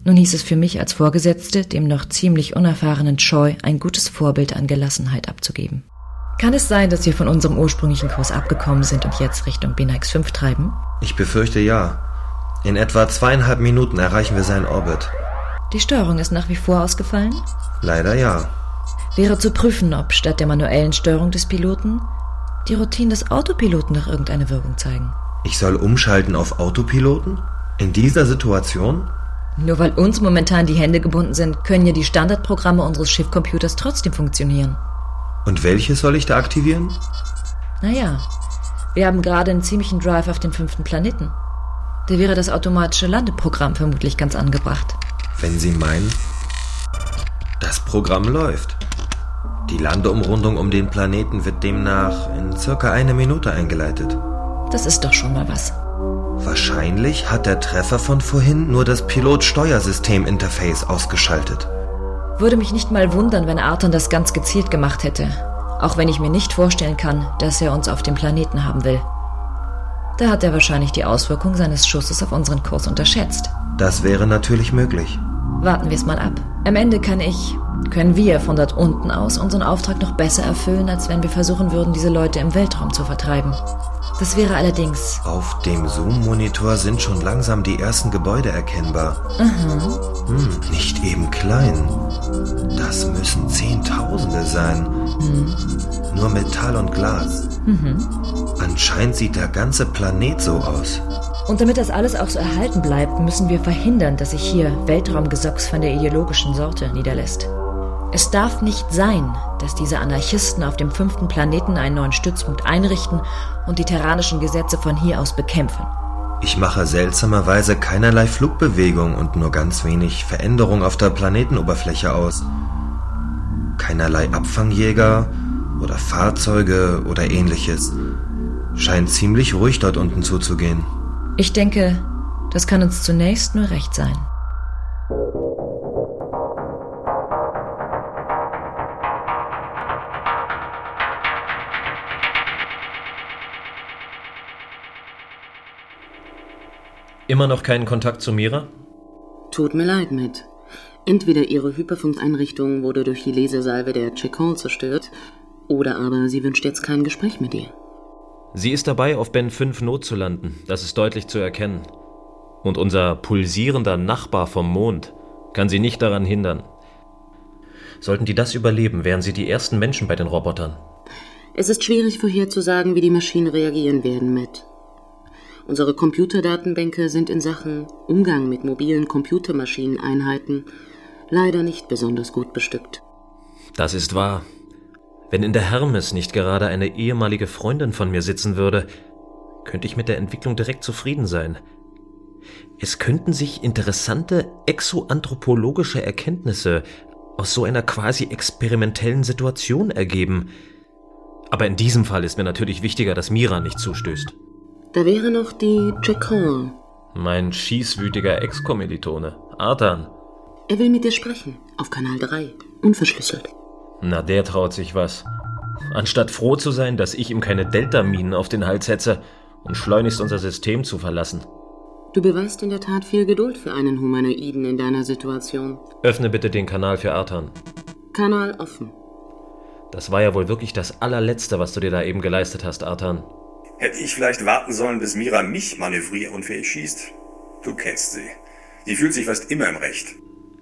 Speaker 8: Nun hieß es für mich als Vorgesetzte, dem noch ziemlich unerfahrenen Choi ein gutes Vorbild an Gelassenheit abzugeben. Kann es sein, dass wir von unserem ursprünglichen Kurs abgekommen sind und jetzt Richtung Benax 5 treiben?
Speaker 7: Ich befürchte ja. In etwa zweieinhalb Minuten erreichen wir seinen Orbit.
Speaker 8: Die Steuerung ist nach wie vor ausgefallen?
Speaker 7: Leider ja.
Speaker 8: Wäre zu prüfen, ob statt der manuellen Steuerung des Piloten die Routinen des Autopiloten noch irgendeine Wirkung zeigen.
Speaker 7: Ich soll umschalten auf Autopiloten? In dieser Situation?
Speaker 8: Nur weil uns momentan die Hände gebunden sind, können ja die Standardprogramme unseres Schiffcomputers trotzdem funktionieren.
Speaker 7: Und welches soll ich da aktivieren?
Speaker 8: Naja, wir haben gerade einen ziemlichen Drive auf den fünften Planeten. Da wäre das automatische Landeprogramm vermutlich ganz angebracht.
Speaker 7: Wenn Sie meinen. Das Programm läuft. Die Landeumrundung um den Planeten wird demnach in circa eine Minute eingeleitet.
Speaker 8: Das ist doch schon mal was.
Speaker 7: Wahrscheinlich hat der Treffer von vorhin nur das Pilot-Steuersystem-Interface ausgeschaltet.
Speaker 8: Würde mich nicht mal wundern, wenn Arthur das ganz gezielt gemacht hätte. Auch wenn ich mir nicht vorstellen kann, dass er uns auf dem Planeten haben will. Da hat er wahrscheinlich die Auswirkung seines Schusses auf unseren Kurs unterschätzt.
Speaker 7: Das wäre natürlich möglich.
Speaker 8: Warten wir es mal ab. Am Ende kann ich, können wir von dort unten aus unseren Auftrag noch besser erfüllen, als wenn wir versuchen würden, diese Leute im Weltraum zu vertreiben. Das wäre allerdings.
Speaker 7: Auf dem Zoom-Monitor sind schon langsam die ersten Gebäude erkennbar. Mhm. Hm, nicht eben klein. Das müssen Zehntausende sein. Mhm. Nur Metall und Glas. Mhm. Anscheinend sieht der ganze Planet so aus.
Speaker 8: Und damit das alles auch so erhalten bleibt, müssen wir verhindern, dass sich hier Weltraumgesocks von der ideologischen Sorte niederlässt. Es darf nicht sein, dass diese Anarchisten auf dem fünften Planeten einen neuen Stützpunkt einrichten und die terranischen Gesetze von hier aus bekämpfen.
Speaker 7: Ich mache seltsamerweise keinerlei Flugbewegung und nur ganz wenig Veränderung auf der Planetenoberfläche aus. Keinerlei Abfangjäger oder Fahrzeuge oder ähnliches. Scheint ziemlich ruhig dort unten zuzugehen.
Speaker 8: Ich denke, das kann uns zunächst nur recht sein.
Speaker 1: Immer noch keinen Kontakt zu Mira?
Speaker 2: Tut mir leid, Matt. Entweder ihre Hyperfunkeinrichtung wurde durch die Lasersalve der Checon zerstört, oder aber sie wünscht jetzt kein Gespräch mit dir.
Speaker 1: Sie ist dabei, auf Ben 5 Not zu landen. Das ist deutlich zu erkennen. Und unser pulsierender Nachbar vom Mond kann sie nicht daran hindern. Sollten die das überleben, wären sie die ersten Menschen bei den Robotern.
Speaker 2: Es ist schwierig vorherzusagen, wie die Maschinen reagieren werden, Matt. Unsere Computerdatenbänke sind in Sachen Umgang mit mobilen Computermaschineneinheiten leider nicht besonders gut bestückt.
Speaker 1: Das ist wahr. Wenn in der Hermes nicht gerade eine ehemalige Freundin von mir sitzen würde, könnte ich mit der Entwicklung direkt zufrieden sein. Es könnten sich interessante exoanthropologische Erkenntnisse aus so einer quasi experimentellen Situation ergeben. Aber in diesem Fall ist mir natürlich wichtiger, dass Mira nicht zustößt.
Speaker 2: Da wäre noch die Chacon.
Speaker 1: Mein schießwütiger Ex-Kommilitone, Artan.
Speaker 2: Er will mit dir sprechen, auf Kanal 3, unverschlüsselt.
Speaker 1: Na, der traut sich was. Anstatt froh zu sein, dass ich ihm keine Delta-Minen auf den Hals setze und schleunigst unser System zu verlassen.
Speaker 2: Du beweist in der Tat viel Geduld für einen Humanoiden in deiner Situation.
Speaker 1: Öffne bitte den Kanal für Artan.
Speaker 2: Kanal offen.
Speaker 1: Das war ja wohl wirklich das allerletzte, was du dir da eben geleistet hast, Artan.
Speaker 10: Hätte ich vielleicht warten sollen, bis Mira mich manövrierunfähig schießt? Du kennst sie. Die fühlt sich fast immer im Recht.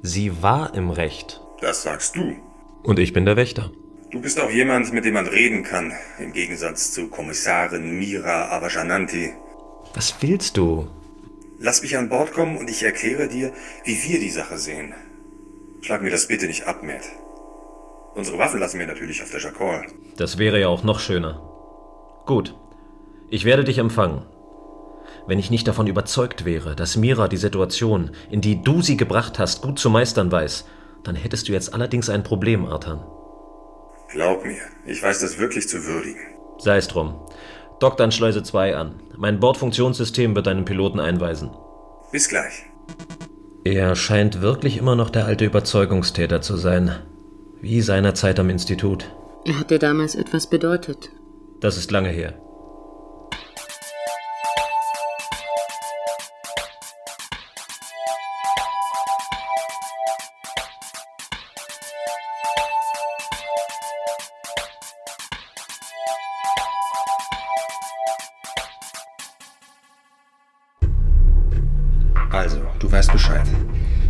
Speaker 1: Sie war im Recht.
Speaker 10: Das sagst du.
Speaker 1: Und ich bin der Wächter.
Speaker 10: Du bist auch jemand, mit dem man reden kann, im Gegensatz zu Kommissarin Mira Avajananti.
Speaker 1: Was willst du?
Speaker 10: Lass mich an Bord kommen und ich erkläre dir, wie wir die Sache sehen. Schlag mir das bitte nicht ab, Matt. Unsere Waffen lassen wir natürlich auf der Jacquard.
Speaker 1: Das wäre ja auch noch schöner. Gut, ich werde dich empfangen. Wenn ich nicht davon überzeugt wäre, dass Mira die Situation, in die du sie gebracht hast, gut zu meistern weiß, dann hättest du jetzt allerdings ein Problem, Artan.
Speaker 10: Glaub mir, ich weiß das wirklich zu würdigen.
Speaker 1: Sei es drum. Dock dann Schleuse 2 an. Mein Bordfunktionssystem wird deinen Piloten einweisen.
Speaker 10: Bis gleich.
Speaker 1: Er scheint wirklich immer noch der alte Überzeugungstäter zu sein. Wie seinerzeit am Institut.
Speaker 2: Er hat dir damals etwas bedeutet.
Speaker 1: Das ist lange her.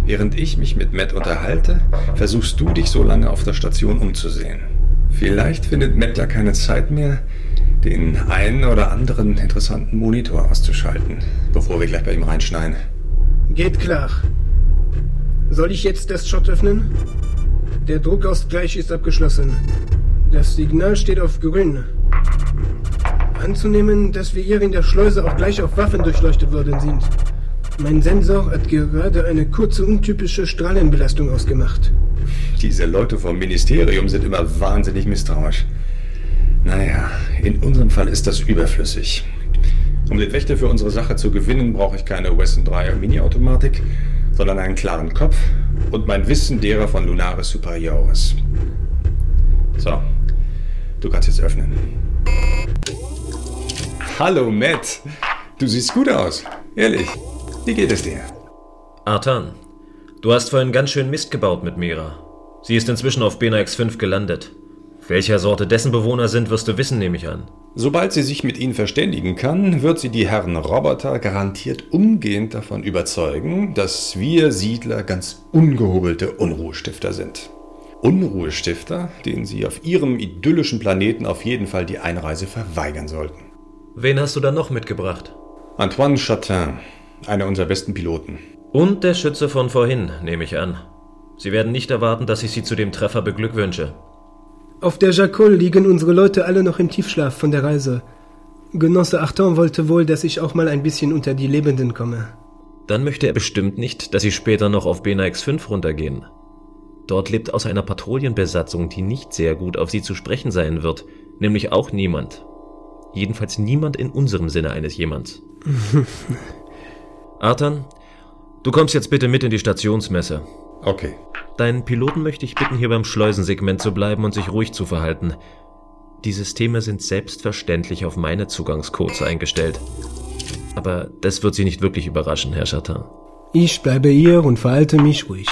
Speaker 4: Während ich mich mit Matt unterhalte, versuchst du dich so lange auf der Station umzusehen. Vielleicht findet Matt ja keine Zeit mehr, den einen oder anderen interessanten Monitor auszuschalten, bevor wir gleich bei ihm reinschneiden.
Speaker 3: Geht klar. Soll ich jetzt das Shot öffnen? Der Druckausgleich ist abgeschlossen. Das Signal steht auf grün. Anzunehmen, dass wir hier in der Schleuse auch gleich auf Waffen durchleuchtet worden sind. Mein Sensor hat gerade eine kurze untypische Strahlenbelastung ausgemacht.
Speaker 4: Diese Leute vom Ministerium sind immer wahnsinnig misstrauisch. Naja, in unserem Fall ist das überflüssig. Um den Wächter für unsere Sache zu gewinnen, brauche ich keine Wesson 3er Mini-Automatik, sondern einen klaren Kopf und mein Wissen derer von Lunaris Superioris. So, du kannst jetzt öffnen. Hallo, Matt. Du siehst gut aus. Ehrlich. Wie geht es dir?
Speaker 1: Artan, du hast vorhin ganz schön Mist gebaut mit Mira. Sie ist inzwischen auf Bena X5 gelandet. Welcher Sorte dessen Bewohner sind, wirst du wissen, nehme ich an.
Speaker 4: Sobald sie sich mit ihnen verständigen kann, wird sie die Herren Roboter garantiert umgehend davon überzeugen, dass wir Siedler ganz ungehobelte Unruhestifter sind. Unruhestifter, denen sie auf ihrem idyllischen Planeten auf jeden Fall die Einreise verweigern sollten.
Speaker 1: Wen hast du da noch mitgebracht?
Speaker 4: Antoine Chatin, einer unserer besten Piloten.
Speaker 1: Und der Schütze von vorhin, nehme ich an. Sie werden nicht erwarten, dass ich Sie zu dem Treffer beglückwünsche.
Speaker 3: Auf der Jacol liegen unsere Leute alle noch im Tiefschlaf von der Reise. Genosse Arton wollte wohl, dass ich auch mal ein bisschen unter die Lebenden komme.
Speaker 1: Dann möchte er bestimmt nicht, dass Sie später noch auf BNX 5 runtergehen. Dort lebt außer einer Patrouillenbesatzung, die nicht sehr gut auf Sie zu sprechen sein wird, nämlich auch niemand. Jedenfalls niemand in unserem Sinne eines jemands. [laughs] Artan, du kommst jetzt bitte mit in die Stationsmesse.
Speaker 4: Okay.
Speaker 1: Deinen Piloten möchte ich bitten, hier beim Schleusensegment zu bleiben und sich ruhig zu verhalten. Die Systeme sind selbstverständlich auf meine Zugangscodes eingestellt. Aber das wird Sie nicht wirklich überraschen, Herr Chatin.
Speaker 3: Ich bleibe hier und verhalte mich ruhig.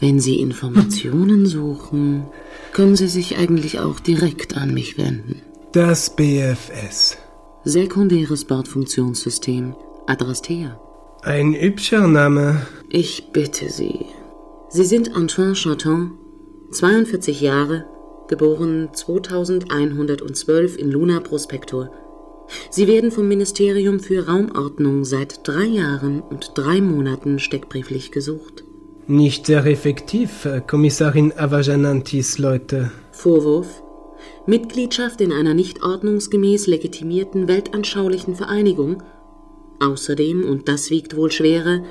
Speaker 2: Wenn Sie Informationen suchen, können Sie sich eigentlich auch direkt an mich wenden.
Speaker 3: Das BFS.
Speaker 2: Sekundäres Bordfunktionssystem. Adrastea.
Speaker 3: Ein hübscher Name.
Speaker 2: Ich bitte Sie. Sie sind Antoine Chaton, 42 Jahre, geboren 2112 in Luna Prospektor. Sie werden vom Ministerium für Raumordnung seit drei Jahren und drei Monaten steckbrieflich gesucht.
Speaker 3: Nicht sehr effektiv, äh, Kommissarin Avajanantis Leute.
Speaker 2: Vorwurf? Mitgliedschaft in einer nicht ordnungsgemäß legitimierten weltanschaulichen Vereinigung. Außerdem, und das wiegt wohl schwerer,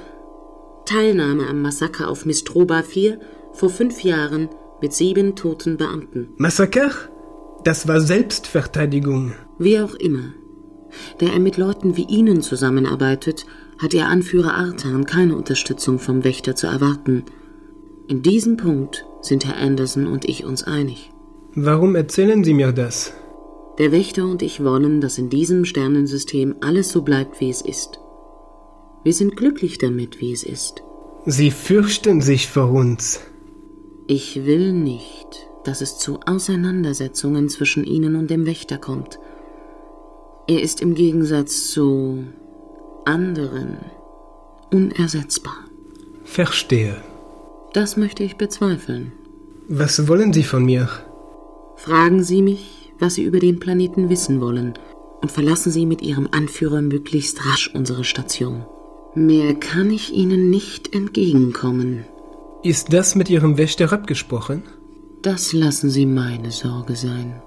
Speaker 2: Teilnahme am Massaker auf Mistroba 4 vor fünf Jahren mit sieben toten Beamten.
Speaker 3: Massaker? Das war Selbstverteidigung.
Speaker 2: Wie auch immer. Da er mit Leuten wie Ihnen zusammenarbeitet, hat Ihr Anführer Artan keine Unterstützung vom Wächter zu erwarten. In diesem Punkt sind Herr Anderson und ich uns einig.
Speaker 3: Warum erzählen Sie mir das?
Speaker 2: Der Wächter und ich wollen, dass in diesem Sternensystem alles so bleibt, wie es ist. Wir sind glücklich damit, wie es ist.
Speaker 3: Sie fürchten sich vor uns.
Speaker 2: Ich will nicht, dass es zu Auseinandersetzungen zwischen Ihnen und dem Wächter kommt. Er ist im Gegensatz zu anderen unersetzbar.
Speaker 3: Verstehe.
Speaker 2: Das möchte ich bezweifeln.
Speaker 3: Was wollen Sie von mir?
Speaker 2: Fragen Sie mich, was Sie über den Planeten wissen wollen, und verlassen Sie mit Ihrem Anführer möglichst rasch unsere Station. Mehr kann ich Ihnen nicht entgegenkommen.
Speaker 3: Ist das mit Ihrem Wächter abgesprochen?
Speaker 2: Das lassen Sie meine Sorge sein.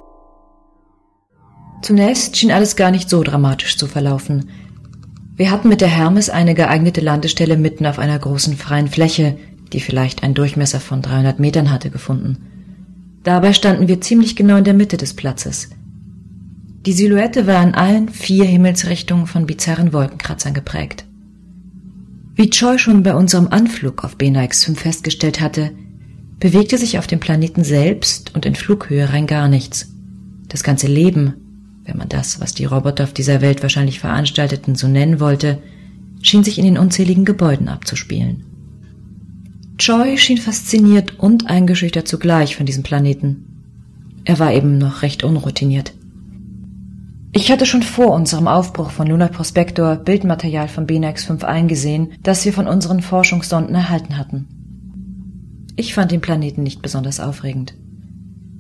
Speaker 8: Zunächst schien alles gar nicht so dramatisch zu verlaufen. Wir hatten mit der Hermes eine geeignete Landestelle mitten auf einer großen freien Fläche, die vielleicht einen Durchmesser von 300 Metern hatte, gefunden. Dabei standen wir ziemlich genau in der Mitte des Platzes. Die Silhouette war in allen vier Himmelsrichtungen von bizarren Wolkenkratzern geprägt. Wie Choi schon bei unserem Anflug auf BNX 5 festgestellt hatte, bewegte sich auf dem Planeten selbst und in Flughöhe rein gar nichts. Das ganze Leben, wenn man das, was die Roboter auf dieser Welt wahrscheinlich veranstalteten, so nennen wollte, schien sich in den unzähligen Gebäuden abzuspielen. Choi schien fasziniert und eingeschüchtert zugleich von diesem Planeten. Er war eben noch recht unroutiniert. Ich hatte schon vor unserem Aufbruch von Lunar Prospector Bildmaterial von BNX 5 eingesehen, das wir von unseren Forschungssonden erhalten hatten. Ich fand den Planeten nicht besonders aufregend.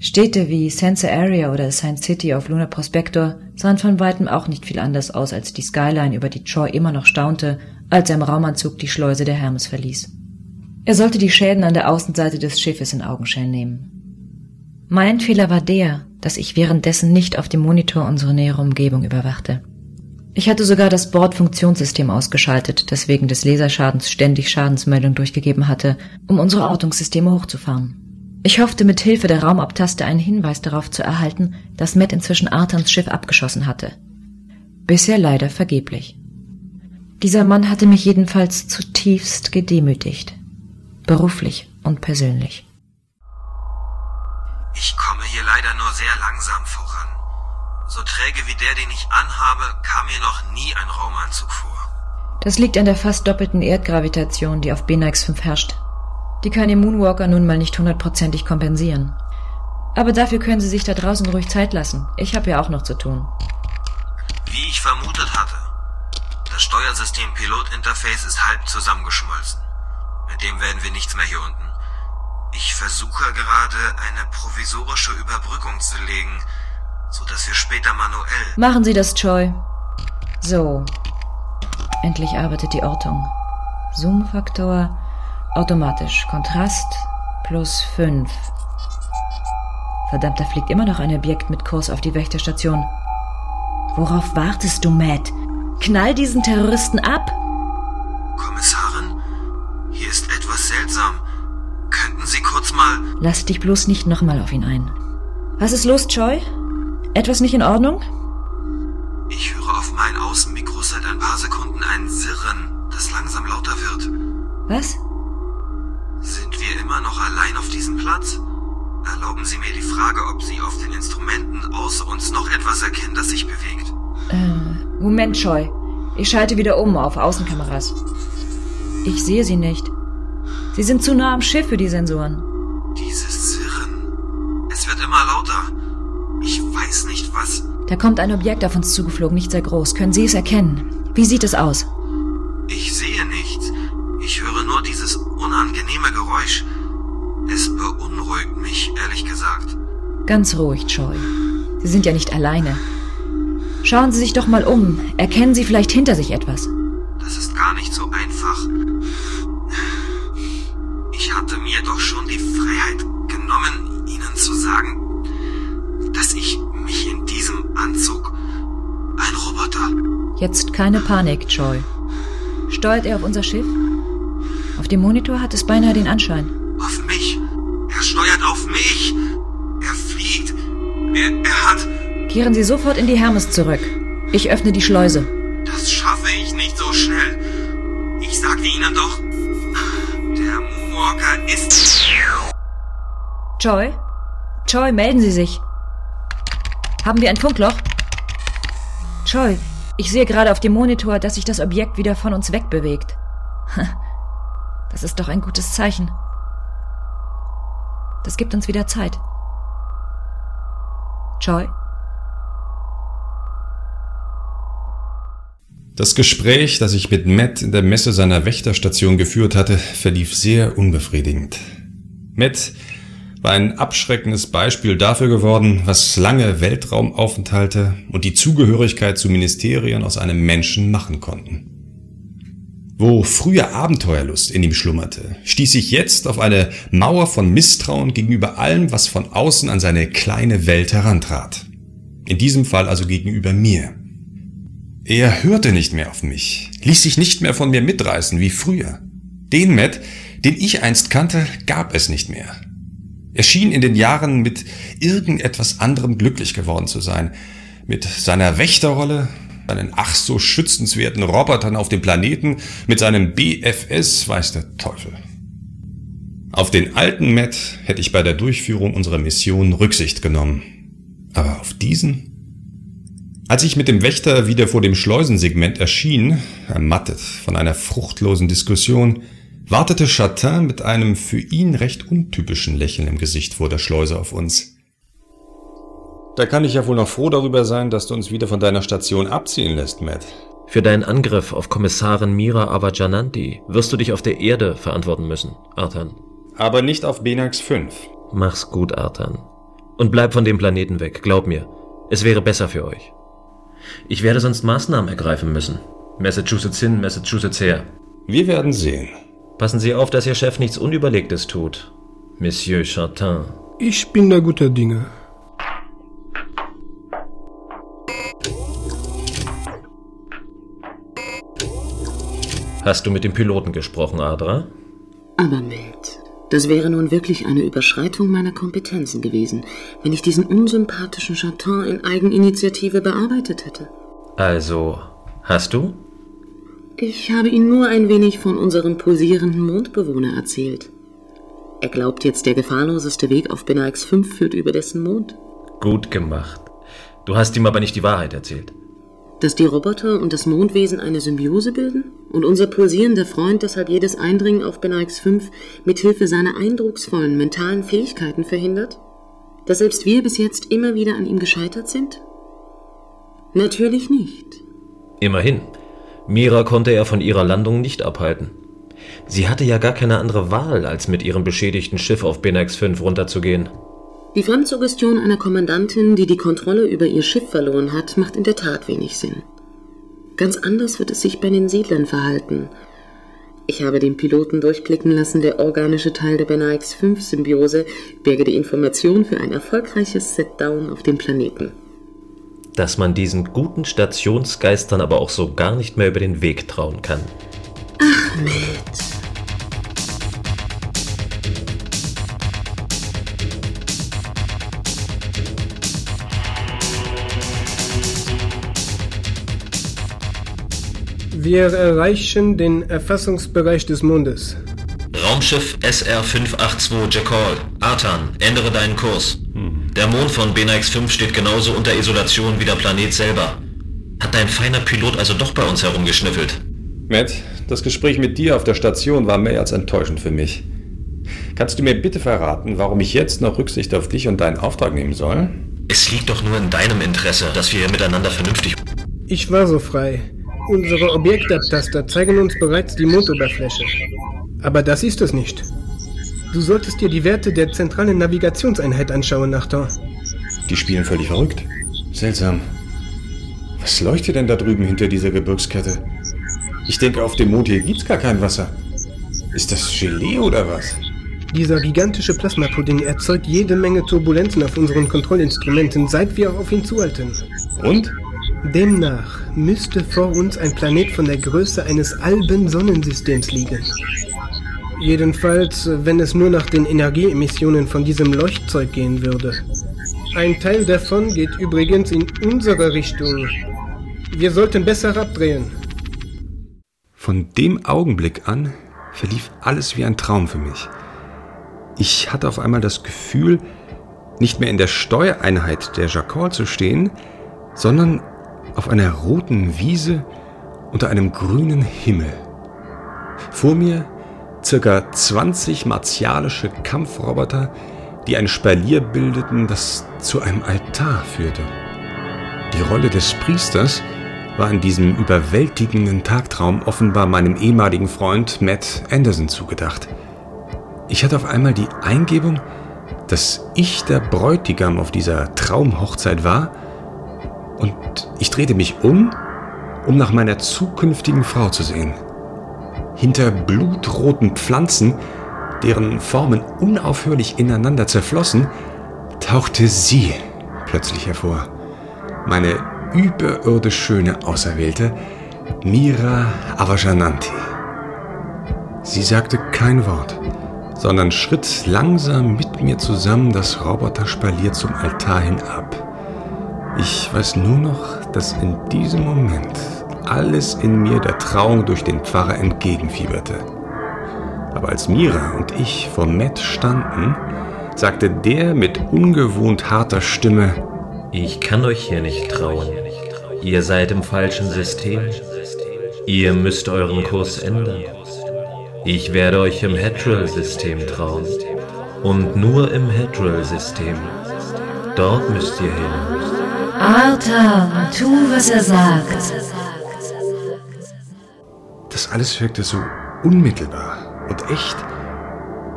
Speaker 8: Städte wie Sensor Area oder Science City auf Lunar Prospector sahen von weitem auch nicht viel anders aus als die Skyline, über die Choi immer noch staunte, als er im Raumanzug die Schleuse der Hermes verließ. Er sollte die Schäden an der Außenseite des Schiffes in Augenschein nehmen. Mein Fehler war der, dass ich währenddessen nicht auf dem Monitor unsere nähere Umgebung überwachte. Ich hatte sogar das Bordfunktionssystem ausgeschaltet, das wegen des Laserschadens ständig Schadensmeldungen durchgegeben hatte, um unsere Ortungssysteme hochzufahren. Ich hoffte mit Hilfe der Raumabtaste einen Hinweis darauf zu erhalten, dass Matt inzwischen Arthans Schiff abgeschossen hatte. Bisher leider vergeblich. Dieser Mann hatte mich jedenfalls zutiefst gedemütigt. Beruflich und persönlich.
Speaker 7: Ich komme hier leider nur sehr langsam voran. So träge wie der, den ich anhabe, kam mir noch nie ein Raumanzug vor.
Speaker 8: Das liegt an der fast doppelten Erdgravitation, die auf Benax 5 herrscht. Die kann ihr Moonwalker nun mal nicht hundertprozentig kompensieren. Aber dafür können sie sich da draußen ruhig Zeit lassen. Ich habe ja auch noch zu tun.
Speaker 7: Wie ich vermutet hatte. Das Steuersystem Pilot Interface ist halb zusammengeschmolzen. Mit dem werden wir nichts mehr hier unten. Ich versuche gerade eine provisorische Überbrückung zu legen, so dass wir später manuell.
Speaker 8: Machen Sie das, Choi. So. Endlich arbeitet die Ortung. Zoom-Faktor automatisch. Kontrast plus 5. Verdammt, da fliegt immer noch ein Objekt mit Kurs auf die Wächterstation. Worauf wartest du, Matt? Knall diesen Terroristen ab!
Speaker 7: Kommissarin, hier ist etwas seltsam. Könnten Sie kurz mal.
Speaker 8: Lass dich bloß nicht nochmal auf ihn ein. Was ist los, Choi? Etwas nicht in Ordnung?
Speaker 7: Ich höre auf mein Außenmikro seit ein paar Sekunden ein Sirren, das langsam lauter wird.
Speaker 8: Was?
Speaker 7: Frage, ob Sie auf den Instrumenten außer uns noch etwas erkennen, das sich bewegt.
Speaker 8: Äh, Moment, Choi. Ich schalte wieder um auf Außenkameras. Ich sehe sie nicht. Sie sind zu nah am Schiff für die Sensoren.
Speaker 7: Dieses Sirren. Es wird immer lauter. Ich weiß nicht was.
Speaker 8: Da kommt ein Objekt auf uns zugeflogen, nicht sehr groß. Können Sie es erkennen? Wie sieht es aus? Ganz ruhig, Choi. Sie sind ja nicht alleine. Schauen Sie sich doch mal um. Erkennen Sie vielleicht hinter sich etwas.
Speaker 7: Das ist gar nicht so einfach. Ich hatte mir doch schon die Freiheit genommen, Ihnen zu sagen, dass ich mich in diesem Anzug ein Roboter.
Speaker 8: Jetzt keine Panik, Choi. Steuert er auf unser Schiff? Auf dem Monitor hat es beinahe den Anschein.
Speaker 7: Er, er hat.
Speaker 8: Kehren Sie sofort in die Hermes zurück. Ich öffne die Schleuse.
Speaker 7: Das schaffe ich nicht so schnell. Ich sagte Ihnen doch, der Moonwalker ist.
Speaker 8: Choi? Choi, melden Sie sich. Haben wir ein Funkloch? Choi, ich sehe gerade auf dem Monitor, dass sich das Objekt wieder von uns wegbewegt. [laughs] Das ist doch ein gutes Zeichen. Das gibt uns wieder Zeit. Choi?
Speaker 4: Das Gespräch, das ich mit Matt in der Messe seiner Wächterstation geführt hatte, verlief sehr unbefriedigend. Matt war ein abschreckendes Beispiel dafür geworden, was lange Weltraumaufenthalte und die Zugehörigkeit zu Ministerien aus einem Menschen machen konnten. Wo früher Abenteuerlust in ihm schlummerte, stieß ich jetzt auf eine Mauer von Misstrauen gegenüber allem, was von außen an seine kleine Welt herantrat. In diesem Fall also gegenüber mir. Er hörte nicht mehr auf mich, ließ sich nicht mehr von mir mitreißen wie früher. Den Matt, den ich einst kannte, gab es nicht mehr. Er schien in den Jahren mit irgendetwas anderem glücklich geworden zu sein. Mit seiner Wächterrolle, seinen ach so schützenswerten Robotern auf dem Planeten, mit seinem BFS weiß der Teufel. Auf den alten Matt hätte ich bei der Durchführung unserer Mission Rücksicht genommen. Aber auf diesen? Als ich mit dem Wächter wieder vor dem Schleusensegment erschien, ermattet von einer fruchtlosen Diskussion, wartete Chatin mit einem für ihn recht untypischen Lächeln im Gesicht vor der Schleuse auf uns. Da kann ich ja wohl noch froh darüber sein, dass du uns wieder von deiner Station abziehen lässt, Matt.
Speaker 1: Für deinen Angriff auf Kommissarin Mira Avajananti wirst du dich auf der Erde verantworten müssen, Artan.
Speaker 4: Aber nicht auf Benax 5.
Speaker 1: Mach's gut, Artan. Und bleib von dem Planeten weg, glaub mir. Es wäre besser für euch. Ich werde sonst Maßnahmen ergreifen müssen. Massachusetts hin, Massachusetts her.
Speaker 4: Wir werden sehen.
Speaker 1: Passen Sie auf, dass Ihr Chef nichts Unüberlegtes tut. Monsieur Chatin.
Speaker 3: Ich bin da guter Dinge.
Speaker 1: Hast du mit dem Piloten gesprochen, Adra?
Speaker 2: Aber Matt, das wäre nun wirklich eine Überschreitung meiner Kompetenzen gewesen, wenn ich diesen unsympathischen Chatin in Eigeninitiative bearbeitet hätte.
Speaker 1: Also, hast du?
Speaker 2: Ich habe ihm nur ein wenig von unserem pulsierenden Mondbewohner erzählt. Er glaubt jetzt, der gefahrloseste Weg auf Benax 5 führt über dessen Mond.
Speaker 1: Gut gemacht. Du hast ihm aber nicht die Wahrheit erzählt.
Speaker 2: Dass die Roboter und das Mondwesen eine Symbiose bilden und unser pulsierender Freund deshalb jedes Eindringen auf Benax 5 mit Hilfe seiner eindrucksvollen mentalen Fähigkeiten verhindert? Dass selbst wir bis jetzt immer wieder an ihm gescheitert sind? Natürlich nicht.
Speaker 1: Immerhin. Mira konnte er von ihrer Landung nicht abhalten. Sie hatte ja gar keine andere Wahl, als mit ihrem beschädigten Schiff auf Benax 5 runterzugehen.
Speaker 2: Die Fremdsuggestion einer Kommandantin, die die Kontrolle über ihr Schiff verloren hat, macht in der Tat wenig Sinn. Ganz anders wird es sich bei den Siedlern verhalten. Ich habe den Piloten durchblicken lassen, der organische Teil der Benax 5 Symbiose berge die Information für ein erfolgreiches Setdown auf dem Planeten.
Speaker 1: Dass man diesen guten Stationsgeistern aber auch so gar nicht mehr über den Weg trauen kann.
Speaker 2: Ahmed.
Speaker 3: Wir erreichen den Erfassungsbereich des Mondes.
Speaker 9: Raumschiff SR-582 Jackal. Artan, ändere deinen Kurs. Der Mond von Benax 5 steht genauso unter Isolation wie der Planet selber. Hat dein feiner Pilot also doch bei uns herumgeschnüffelt?
Speaker 4: Matt, das Gespräch mit dir auf der Station war mehr als enttäuschend für mich. Kannst du mir bitte verraten, warum ich jetzt noch Rücksicht auf dich und deinen Auftrag nehmen soll?
Speaker 9: Es liegt doch nur in deinem Interesse, dass wir hier miteinander vernünftig...
Speaker 3: Ich war so frei. Unsere Objektabtaster zeigen uns bereits die Mondoberfläche. Aber das ist es nicht. Du solltest dir die Werte der zentralen Navigationseinheit anschauen, Nachtor.
Speaker 4: Die spielen völlig verrückt. Seltsam. Was leuchtet denn da drüben hinter dieser Gebirgskette? Ich denke, auf dem Mond hier gibt's gar kein Wasser. Ist das Gelee oder was?
Speaker 3: Dieser gigantische Plasmapudding erzeugt jede Menge Turbulenzen auf unseren Kontrollinstrumenten, seit wir auf ihn zuhalten.
Speaker 4: Und?
Speaker 3: Demnach müsste vor uns ein Planet von der Größe eines alben Sonnensystems liegen. Jedenfalls, wenn es nur nach den Energieemissionen von diesem Leuchtzeug gehen würde. Ein Teil davon geht übrigens in unsere Richtung. Wir sollten besser abdrehen.
Speaker 4: Von dem Augenblick an verlief alles wie ein Traum für mich. Ich hatte auf einmal das Gefühl, nicht mehr in der Steuereinheit der Jacquard zu stehen, sondern auf einer roten Wiese unter einem grünen Himmel. Vor mir circa 20 martialische Kampfroboter, die ein Spalier bildeten, das zu einem Altar führte. Die Rolle des Priesters war in diesem überwältigenden Tagtraum offenbar meinem ehemaligen Freund Matt Anderson zugedacht. Ich hatte auf einmal die Eingebung, dass ich der Bräutigam auf dieser Traumhochzeit war und ich drehte mich um, um nach meiner zukünftigen Frau zu sehen. Hinter blutroten Pflanzen, deren Formen unaufhörlich ineinander zerflossen, tauchte sie plötzlich hervor. Meine überirdisch schöne Auserwählte, Mira Avajananti. Sie sagte kein Wort, sondern schritt langsam mit mir zusammen das Roboterspalier zum Altar hin ab. Ich weiß nur noch, dass in diesem Moment alles in mir der Trauung durch den Pfarrer entgegenfieberte. Aber als Mira und ich vor Matt standen, sagte der mit ungewohnt harter Stimme,
Speaker 1: Ich kann euch hier nicht trauen. Ihr seid im falschen System. Ihr müsst euren Kurs ändern. Ich werde euch im Hedral-System trauen. Und nur im Hedral-System. Dort müsst ihr hin.
Speaker 8: Arthur, tu, was er sagt.
Speaker 4: Das alles wirkte so unmittelbar und echt.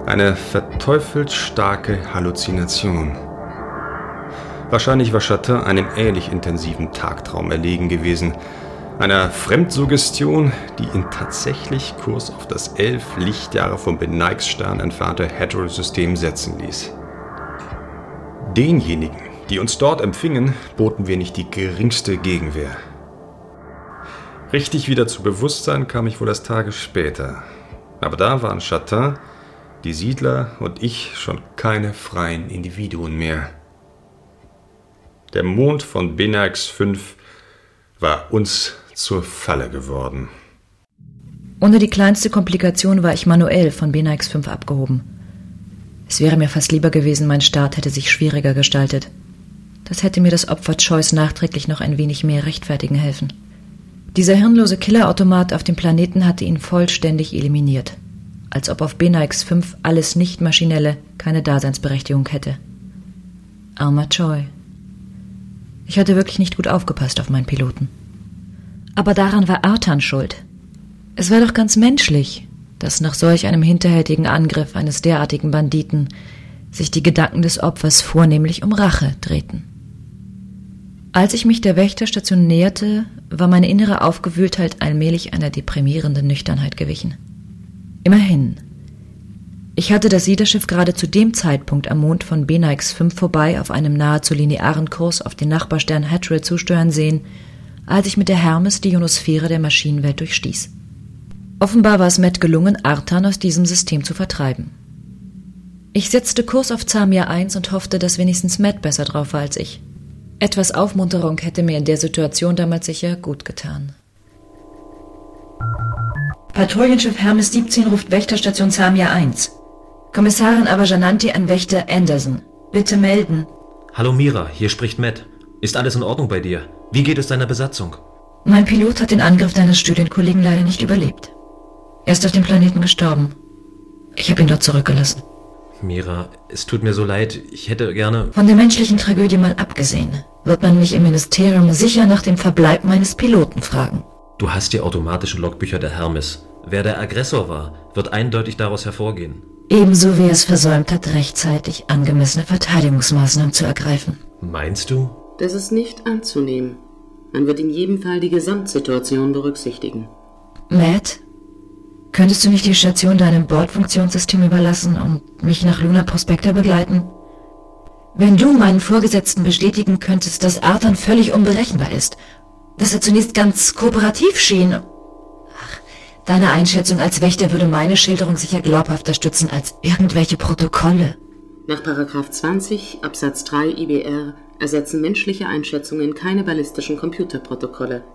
Speaker 4: Eine verteufelt starke Halluzination. Wahrscheinlich war Chatin einem ähnlich intensiven Tagtraum erlegen gewesen. Einer Fremdsuggestion, die ihn tatsächlich Kurs auf das elf Lichtjahre vom Beneigsstern entfernte Hedral-System setzen ließ. Denjenigen, die uns dort empfingen, boten wir nicht die geringste Gegenwehr. Richtig wieder zu Bewusstsein kam ich wohl erst Tage später. Aber da waren Chatin, die Siedler und ich schon keine freien Individuen mehr. Der Mond von Benax 5 war uns zur Falle geworden.
Speaker 8: Ohne die kleinste Komplikation war ich manuell von Benax 5 abgehoben. Es wäre mir fast lieber gewesen, mein Start hätte sich schwieriger gestaltet. Das hätte mir das Opfer Choice nachträglich noch ein wenig mehr rechtfertigen helfen. Dieser hirnlose Killerautomat auf dem Planeten hatte ihn vollständig eliminiert. Als ob auf Benax 5 alles Nicht-Maschinelle keine Daseinsberechtigung hätte. Armer Choi. Ich hatte wirklich nicht gut aufgepasst auf meinen Piloten. Aber daran war Artan schuld. Es war doch ganz menschlich. dass nach solch einem hinterhältigen Angriff eines derartigen Banditen sich die Gedanken des Opfers vornehmlich um Rache drehten. Als ich mich der Wächterstation näherte, war meine innere Aufgewühltheit allmählich einer deprimierenden Nüchternheit gewichen. Immerhin. Ich hatte das Siederschiff gerade zu dem Zeitpunkt am Mond von Benix 5 vorbei auf einem nahezu linearen Kurs auf den Nachbarstern Hattrill zusteuern sehen, als ich mit der Hermes die Ionosphäre der Maschinenwelt durchstieß. Offenbar war es Matt gelungen, Artan aus diesem System zu vertreiben. Ich setzte Kurs auf Zamia 1 und hoffte, dass wenigstens Matt besser drauf war als ich. Etwas Aufmunterung hätte mir in der Situation damals sicher gut getan. Patrouillenschiff Hermes 17 ruft Wächterstation Zamia 1. Kommissarin Abajananti an Wächter Anderson. Bitte melden.
Speaker 1: Hallo Mira, hier spricht Matt. Ist alles in Ordnung bei dir? Wie geht es deiner Besatzung?
Speaker 8: Mein Pilot hat den Angriff deines Studienkollegen leider nicht überlebt. Er ist auf dem Planeten gestorben. Ich habe ihn dort zurückgelassen.
Speaker 1: Mira, es tut mir so leid. Ich hätte gerne.
Speaker 8: Von der menschlichen Tragödie mal abgesehen, wird man mich im Ministerium sicher nach dem Verbleib meines Piloten fragen.
Speaker 1: Du hast die automatischen Logbücher der Hermes. Wer der Aggressor war, wird eindeutig daraus hervorgehen.
Speaker 8: Ebenso wie es versäumt hat, rechtzeitig angemessene Verteidigungsmaßnahmen zu ergreifen.
Speaker 1: Meinst du?
Speaker 2: Das ist nicht anzunehmen. Man wird in jedem Fall die Gesamtsituation berücksichtigen.
Speaker 8: Matt, könntest du nicht die Station deinem Bordfunktionssystem überlassen und mich nach Luna Prospector begleiten? Wenn du meinen Vorgesetzten bestätigen könntest, dass Arthur völlig unberechenbar ist, dass er zunächst ganz kooperativ schien. Ach, deine Einschätzung als Wächter würde meine Schilderung sicher glaubhafter stützen als irgendwelche Protokolle.
Speaker 2: Nach Paragraph 20 Absatz 3 IBR ersetzen menschliche Einschätzungen keine ballistischen Computerprotokolle.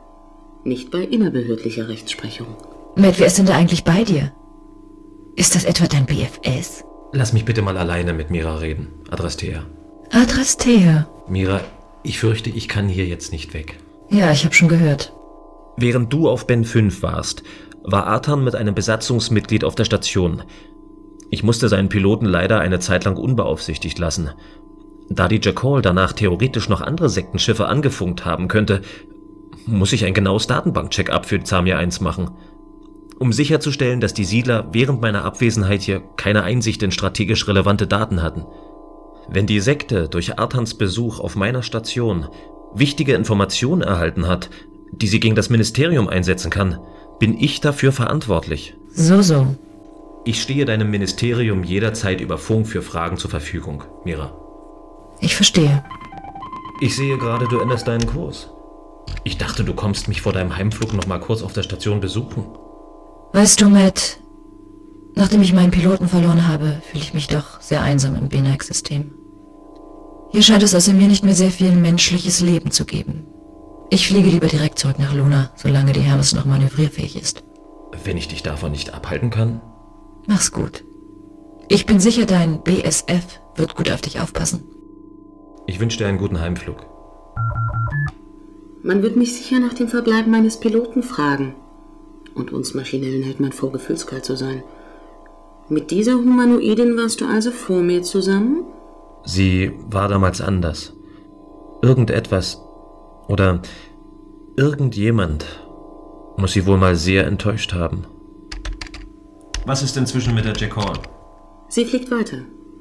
Speaker 2: Nicht bei innerbehördlicher Rechtsprechung.
Speaker 8: Matt, wer ist denn da eigentlich bei dir? Ist das etwa dein BFS?
Speaker 1: Lass mich bitte mal alleine mit Mira reden. Adrastea.
Speaker 8: Adrastea.
Speaker 1: Mira, ich fürchte, ich kann hier jetzt nicht weg.
Speaker 8: Ja, ich habe schon gehört.
Speaker 1: Während du auf Ben 5 warst, war Artan mit einem Besatzungsmitglied auf der Station. Ich musste seinen Piloten leider eine Zeit lang unbeaufsichtigt lassen. Da die Jackal danach theoretisch noch andere Sektenschiffe angefunkt haben könnte, muss ich ein genaues Datenbank-Check-up für Zamia 1 machen. Um sicherzustellen, dass die Siedler während meiner Abwesenheit hier keine Einsicht in strategisch relevante Daten hatten. Wenn die Sekte durch Artans Besuch auf meiner Station wichtige Informationen erhalten hat, die sie gegen das Ministerium einsetzen kann, bin ich dafür verantwortlich.
Speaker 8: So, so.
Speaker 1: Ich stehe deinem Ministerium jederzeit über Funk für Fragen zur Verfügung, Mira.
Speaker 8: Ich verstehe.
Speaker 1: Ich sehe gerade, du änderst deinen Kurs. Ich dachte, du kommst mich vor deinem Heimflug noch mal kurz auf der Station besuchen.
Speaker 8: Weißt du, Matt, nachdem ich meinen Piloten verloren habe, fühle ich mich doch sehr einsam im Benac-System. Hier scheint es außer mir nicht mehr sehr viel menschliches Leben zu geben. Ich fliege lieber direkt zurück nach Luna, solange die Hermes noch manövrierfähig ist.
Speaker 1: Wenn ich dich davon nicht abhalten kann?
Speaker 8: Mach's gut. Ich bin sicher, dein BSF wird gut auf dich aufpassen.
Speaker 1: Ich wünsche dir einen guten Heimflug.
Speaker 2: Man wird mich sicher nach dem Verbleib meines Piloten fragen. Und uns Maschinellen hält man vor, gefühlskalt zu sein. Mit dieser Humanoidin warst du also vor mir zusammen?
Speaker 1: Sie war damals anders. Irgendetwas oder irgendjemand muss sie wohl mal sehr enttäuscht haben. Was ist inzwischen mit der Jack Hall?
Speaker 2: Sie fliegt weiter.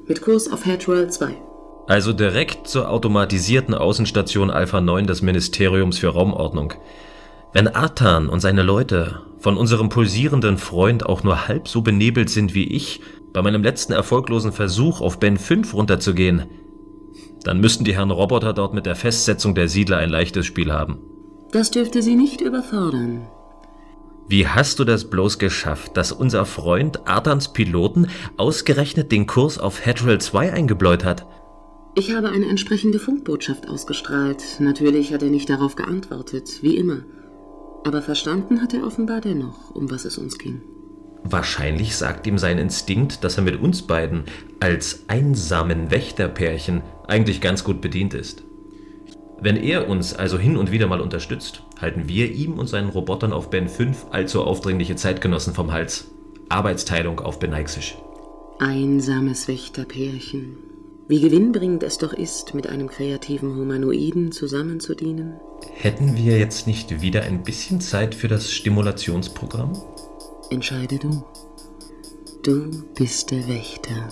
Speaker 2: Mit Kurs auf Hatchwell 2.
Speaker 1: Also direkt zur automatisierten Außenstation Alpha 9 des Ministeriums für Raumordnung. Wenn Artan und seine Leute von unserem pulsierenden Freund auch nur halb so benebelt sind wie ich bei meinem letzten erfolglosen Versuch auf Ben 5 runterzugehen, dann müssten die Herren Roboter dort mit der Festsetzung der Siedler ein leichtes Spiel haben.
Speaker 2: Das dürfte sie nicht überfordern.
Speaker 1: Wie hast du das bloß geschafft, dass unser Freund Artans Piloten ausgerechnet den Kurs auf Hatchwell 2 eingebläut hat?
Speaker 2: Ich habe eine entsprechende Funkbotschaft ausgestrahlt. Natürlich hat er nicht darauf geantwortet, wie immer. Aber verstanden hat er offenbar dennoch, um was es uns ging.
Speaker 1: Wahrscheinlich sagt ihm sein Instinkt, dass er mit uns beiden als einsamen Wächterpärchen eigentlich ganz gut bedient ist. Wenn er uns also hin und wieder mal unterstützt, halten wir ihm und seinen Robotern auf Ben 5 allzu aufdringliche Zeitgenossen vom Hals. Arbeitsteilung auf Beneixisch.
Speaker 2: Einsames Wächterpärchen. Wie gewinnbringend es doch ist, mit einem kreativen Humanoiden zusammenzudienen.
Speaker 1: Hätten wir jetzt nicht wieder ein bisschen Zeit für das Stimulationsprogramm?
Speaker 2: Entscheide du. Du bist der Wächter.